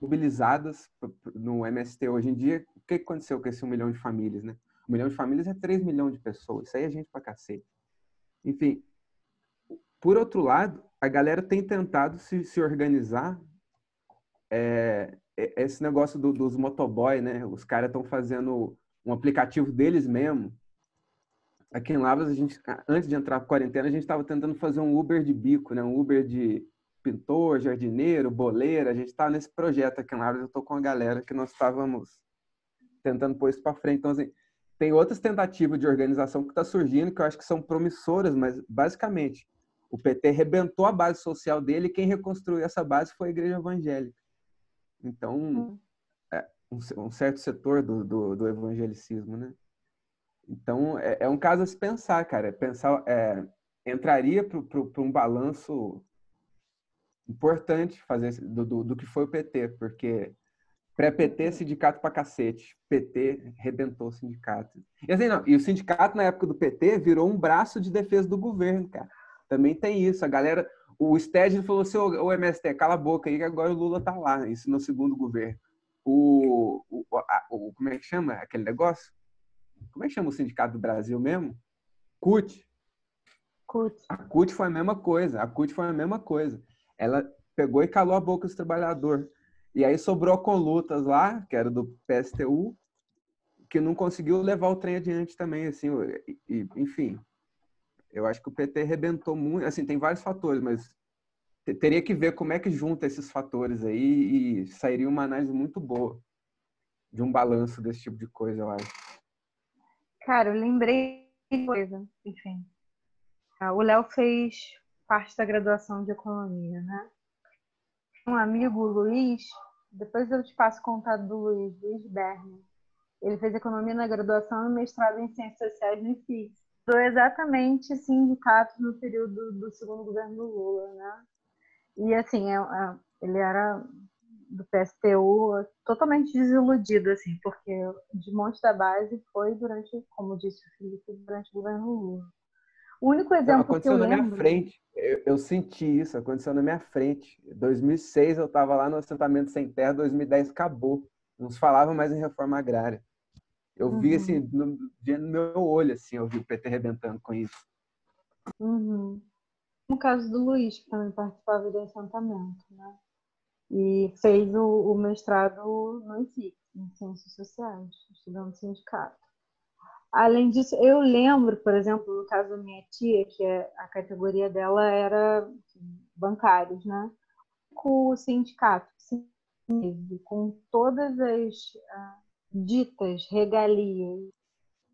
mobilizadas no MST hoje em dia. O que aconteceu com esse um milhão de famílias, né? Um milhão de famílias é 3 milhões de pessoas. Isso aí é gente pra cacete. Enfim, por outro lado, a galera tem tentado se, se organizar. É, esse negócio do, dos motoboy, né? Os caras estão fazendo um aplicativo deles mesmo. Aqui em Lavras, a gente, antes de entrar para quarentena, a gente estava tentando fazer um Uber de bico, né? Um Uber de pintor, jardineiro, boleira. A gente está nesse projeto aqui em Lavras. Eu estou com a galera que nós estávamos tentando pôr isso para frente. Então, assim, tem outras tentativas de organização que está surgindo que eu acho que são promissoras, mas basicamente o PT rebentou a base social dele e quem reconstruiu essa base foi a igreja evangélica. Então, hum. é, um, um, certo setor do, do, do, evangelicismo, né? Então, é, é, um caso a se pensar, cara. Pensar, é, entraria para um balanço importante fazer do, do, do que foi o PT, porque Pré-PT, sindicato pra cacete. PT rebentou o sindicato. E, assim, não, e o sindicato, na época do PT, virou um braço de defesa do governo, cara. Também tem isso. A galera. O Sted falou assim: ô, MST, cala a boca aí, que agora o Lula tá lá. Isso no segundo governo. O, o, a, o, Como é que chama aquele negócio? Como é que chama o sindicato do Brasil mesmo? CUT. CUT. A CUT foi a mesma coisa. A CUT foi a mesma coisa. Ela pegou e calou a boca dos trabalhadores. E aí sobrou com lutas lá, que era do PSTU, que não conseguiu levar o trem adiante também, assim, e, enfim. Eu acho que o PT arrebentou muito, assim, tem vários fatores, mas teria que ver como é que junta esses fatores aí e sairia uma análise muito boa de um balanço desse tipo de coisa, eu acho. Cara, eu lembrei de coisa, enfim. Ah, o Léo fez parte da graduação de economia, né? Um amigo, Luiz, depois eu te passo o contato do Luiz, Luiz. Ele fez economia na graduação e mestrado em ciências sociais no IFIX. Foi exatamente sindicatos no período do segundo governo do Lula, né? E assim, é, é, ele era do PSTU totalmente desiludido, assim, porque de monte da base foi durante, como disse o Felipe, durante o governo Lula. O único exemplo que eu lembro... na minha frente. Eu, eu, senti isso, aconteceu na minha frente. Em 2006 eu estava lá no assentamento sem terra, 2010 acabou. Não se falava mais em reforma agrária. Eu uhum. vi assim, no, no meu olho, assim, eu vi o PT arrebentando com isso. Uhum. No caso do Luiz, que também participava do assentamento, né? E fez o, o mestrado no IFIX, em Ciências Sociais, estudando sindicato. Além disso, eu lembro, por exemplo, no caso da minha tia, que é, a categoria dela era bancários, né? Com o sindicato, com todas as uh, ditas regalias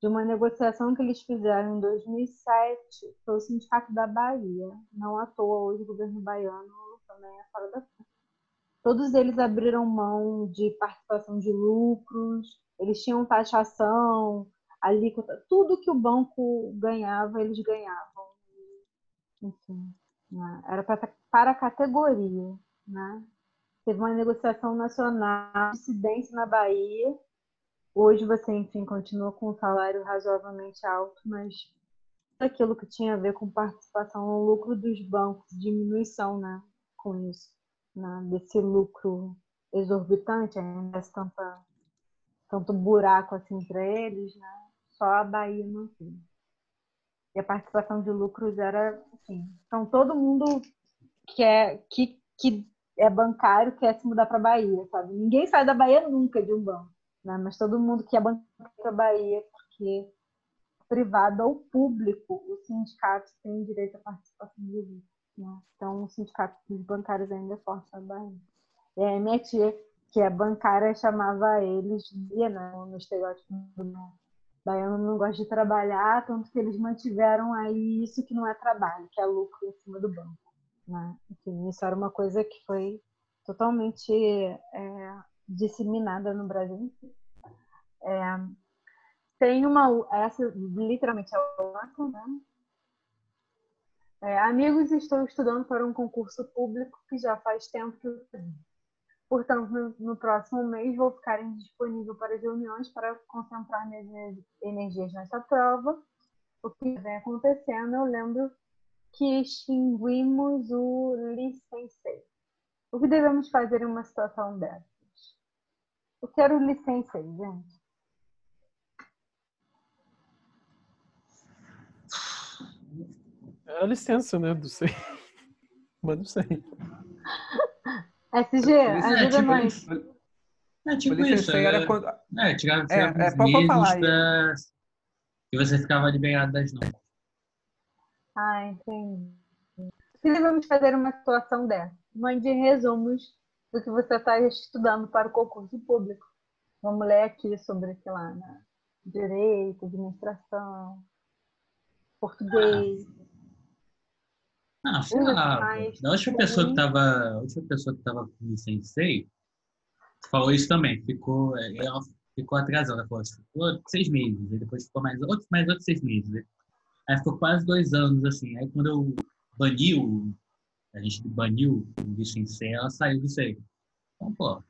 de uma negociação que eles fizeram em 2007 foi o Sindicato da Bahia. Não à toa, hoje o governo baiano também é fora da Todos eles abriram mão de participação de lucros, eles tinham taxação, alíquota, tudo que o banco ganhava, eles ganhavam. Enfim, né? era para, para a categoria. Né? Teve uma negociação nacional, incidência na Bahia. Hoje você, enfim, continua com um salário razoavelmente alto, mas aquilo que tinha a ver com participação no lucro dos bancos, diminuição né, com isso, né, desse lucro exorbitante, ainda tanta, tanto buraco assim para eles, né? Só a Bahia não tinha. E a participação de lucros era assim. Então todo mundo que é, que, que é bancário quer se mudar para a Bahia, sabe? Ninguém sai da Bahia nunca de um banco, né? Mas todo mundo que é bancário para a Bahia, porque privado ou público, os sindicatos têm direito à participação de lucros. Né? Então, o sindicato dos bancários ainda é forte na Bahia. E a minha que é bancária, chamava eles de, né, no estereótipo do baiano não gosta de trabalhar, tanto que eles mantiveram aí isso que não é trabalho, que é lucro em cima do banco. Né? Enfim, isso era uma coisa que foi totalmente é, disseminada no Brasil. É, tem uma, essa literalmente é a outra, né? É, amigos, estou estudando para um concurso público que já faz tempo que eu Portanto, no, no, próximo mês vou ficar indisponível para as reuniões para concentrar minhas energias nessa prova. O que vem acontecendo, eu lembro que extinguimos o licenciei. O que devemos fazer em uma situação dessa? Eu quero licença aí, gente. É a licença, né? Do sei. Mas não sei. SG, É, ajuda tipo nós. É tipo Polícia isso. Sensei É, era quando. é, tirava, É, tirava é, pode falar aí. pra... E você ficava liberado das normas. Ah, entendi. Se vamos fazer uma situação dessa, mande resumos do que você está estudando para o concurso público. Vamos ler aqui sobre, sei lá, né? direito, administração, português. Ah, sei Usa lá. Da última pessoa que tava, a última pessoa que tava com o Sensei falou isso também. Ficou, é, ela ficou atrasada. Ela falou, assim, ficou seis meses. Aí depois ficou mais outros, mais outros seis meses. né? Aí ficou quase dois anos, assim. Aí quando eu bani o, a gente baniu o Sensei, ela saiu do sei. Então, pô,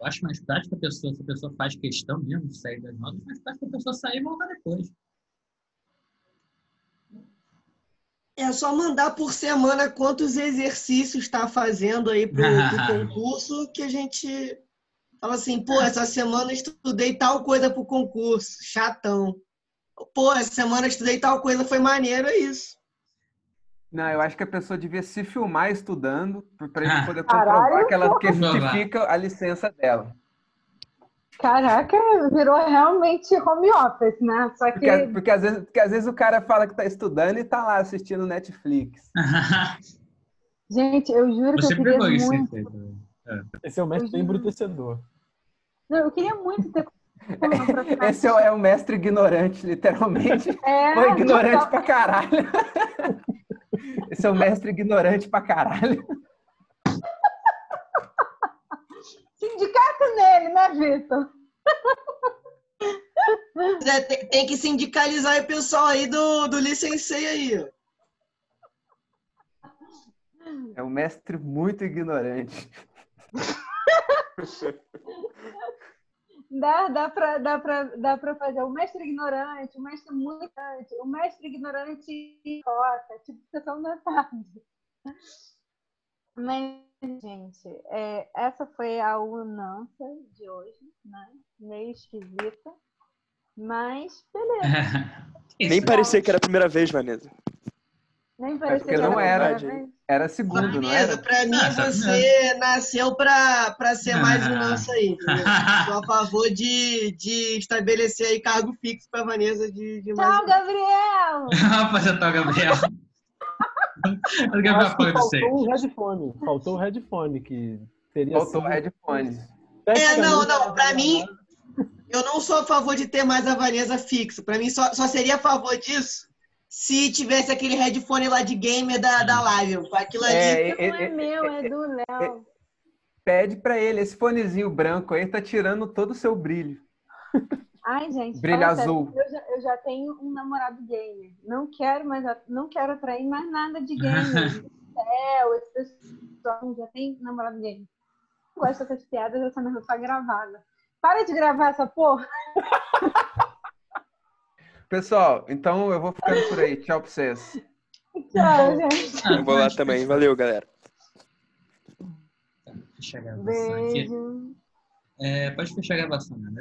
eu acho mais prático a pessoa, se a pessoa faz questão mesmo de sair das notas, mais prático a pessoa sair e voltar depois. É só mandar por semana quantos exercícios está fazendo aí pro, pro <laughs> concurso que a gente fala assim, pô, essa semana estudei tal coisa pro concurso, chatão. Pô, essa semana estudei tal coisa, foi maneiro, é isso. Não, eu acho que a pessoa devia se filmar estudando para a gente <laughs> poder Caralho, comprovar que ela que justifica a licença dela. Caraca, virou realmente home office, né? Só que Porque, porque, às vezes, porque às vezes o cara fala que está estudando e está lá assistindo Netflix. <laughs> Gente, eu juro Você que eu queria isso, muito. Sensei, também. Esse é o mestre Uhum. embrutecedor. Não, eu queria muito ter. <laughs> Esse é o, é o mestre ignorante, literalmente. <laughs> É, Ou ignorante total. pra caralho. Esse é o mestre ignorante pra caralho. Sindicato nele, né, Vitor? É, tem, tem que sindicalizar o pessoal aí do, do licenciei aí. É um mestre muito ignorante. Dá, dá, pra, dá, pra, dá pra fazer o mestre ignorante, o mestre muito ignorante, o mestre ignorante idiota, tipo, sessão da tarde. Mas, gente, é, essa foi a unança de hoje, né? Meio esquisita. Mas, beleza. <laughs> Nem parecia que era a primeira vez, Vanessa. Nem parecia porque que não a era. primeira vez. Era segundo, não Vanessa, era? pra mim tá você nasceu pra, pra ser mais Ah. um lance aí. entendeu? <laughs> Sou a favor de, de estabelecer aí cargo fixo pra Vanessa de, de mais Tchau, um. Gabriel! <laughs> Apresentar o Gabriel. Faltou o headphone. Faltou o headphone, que teria Faltou o headphone. É, não, não, pra mim, eu não sou a favor de ter mais a Vanessa fixo. Pra mim, só, só seria a favor disso se tivesse aquele headphone lá de gamer da, da live. Aquilo ali. É, Não é é, meu, é do Léo. Pede pra ele, esse fonezinho branco aí tá tirando todo o seu brilho. Ai, gente, Brilho fala sério, azul. Eu já, eu já tenho um namorado gamer. Não quero mais, não quero atrair mais nada de gamer. <laughs> Céu, esse pessoal já tem namorado gamer. Não gosto dessas piadas, essa merda tá gravada. Para de gravar essa porra. <laughs> Pessoal, então eu vou ficando por aí. Tchau pra vocês. Tchau, gente. <laughs> Ah, Vou lá também. Valeu, galera. fechar a gravação aqui. Beijo. É, pode fechar a gravação, né?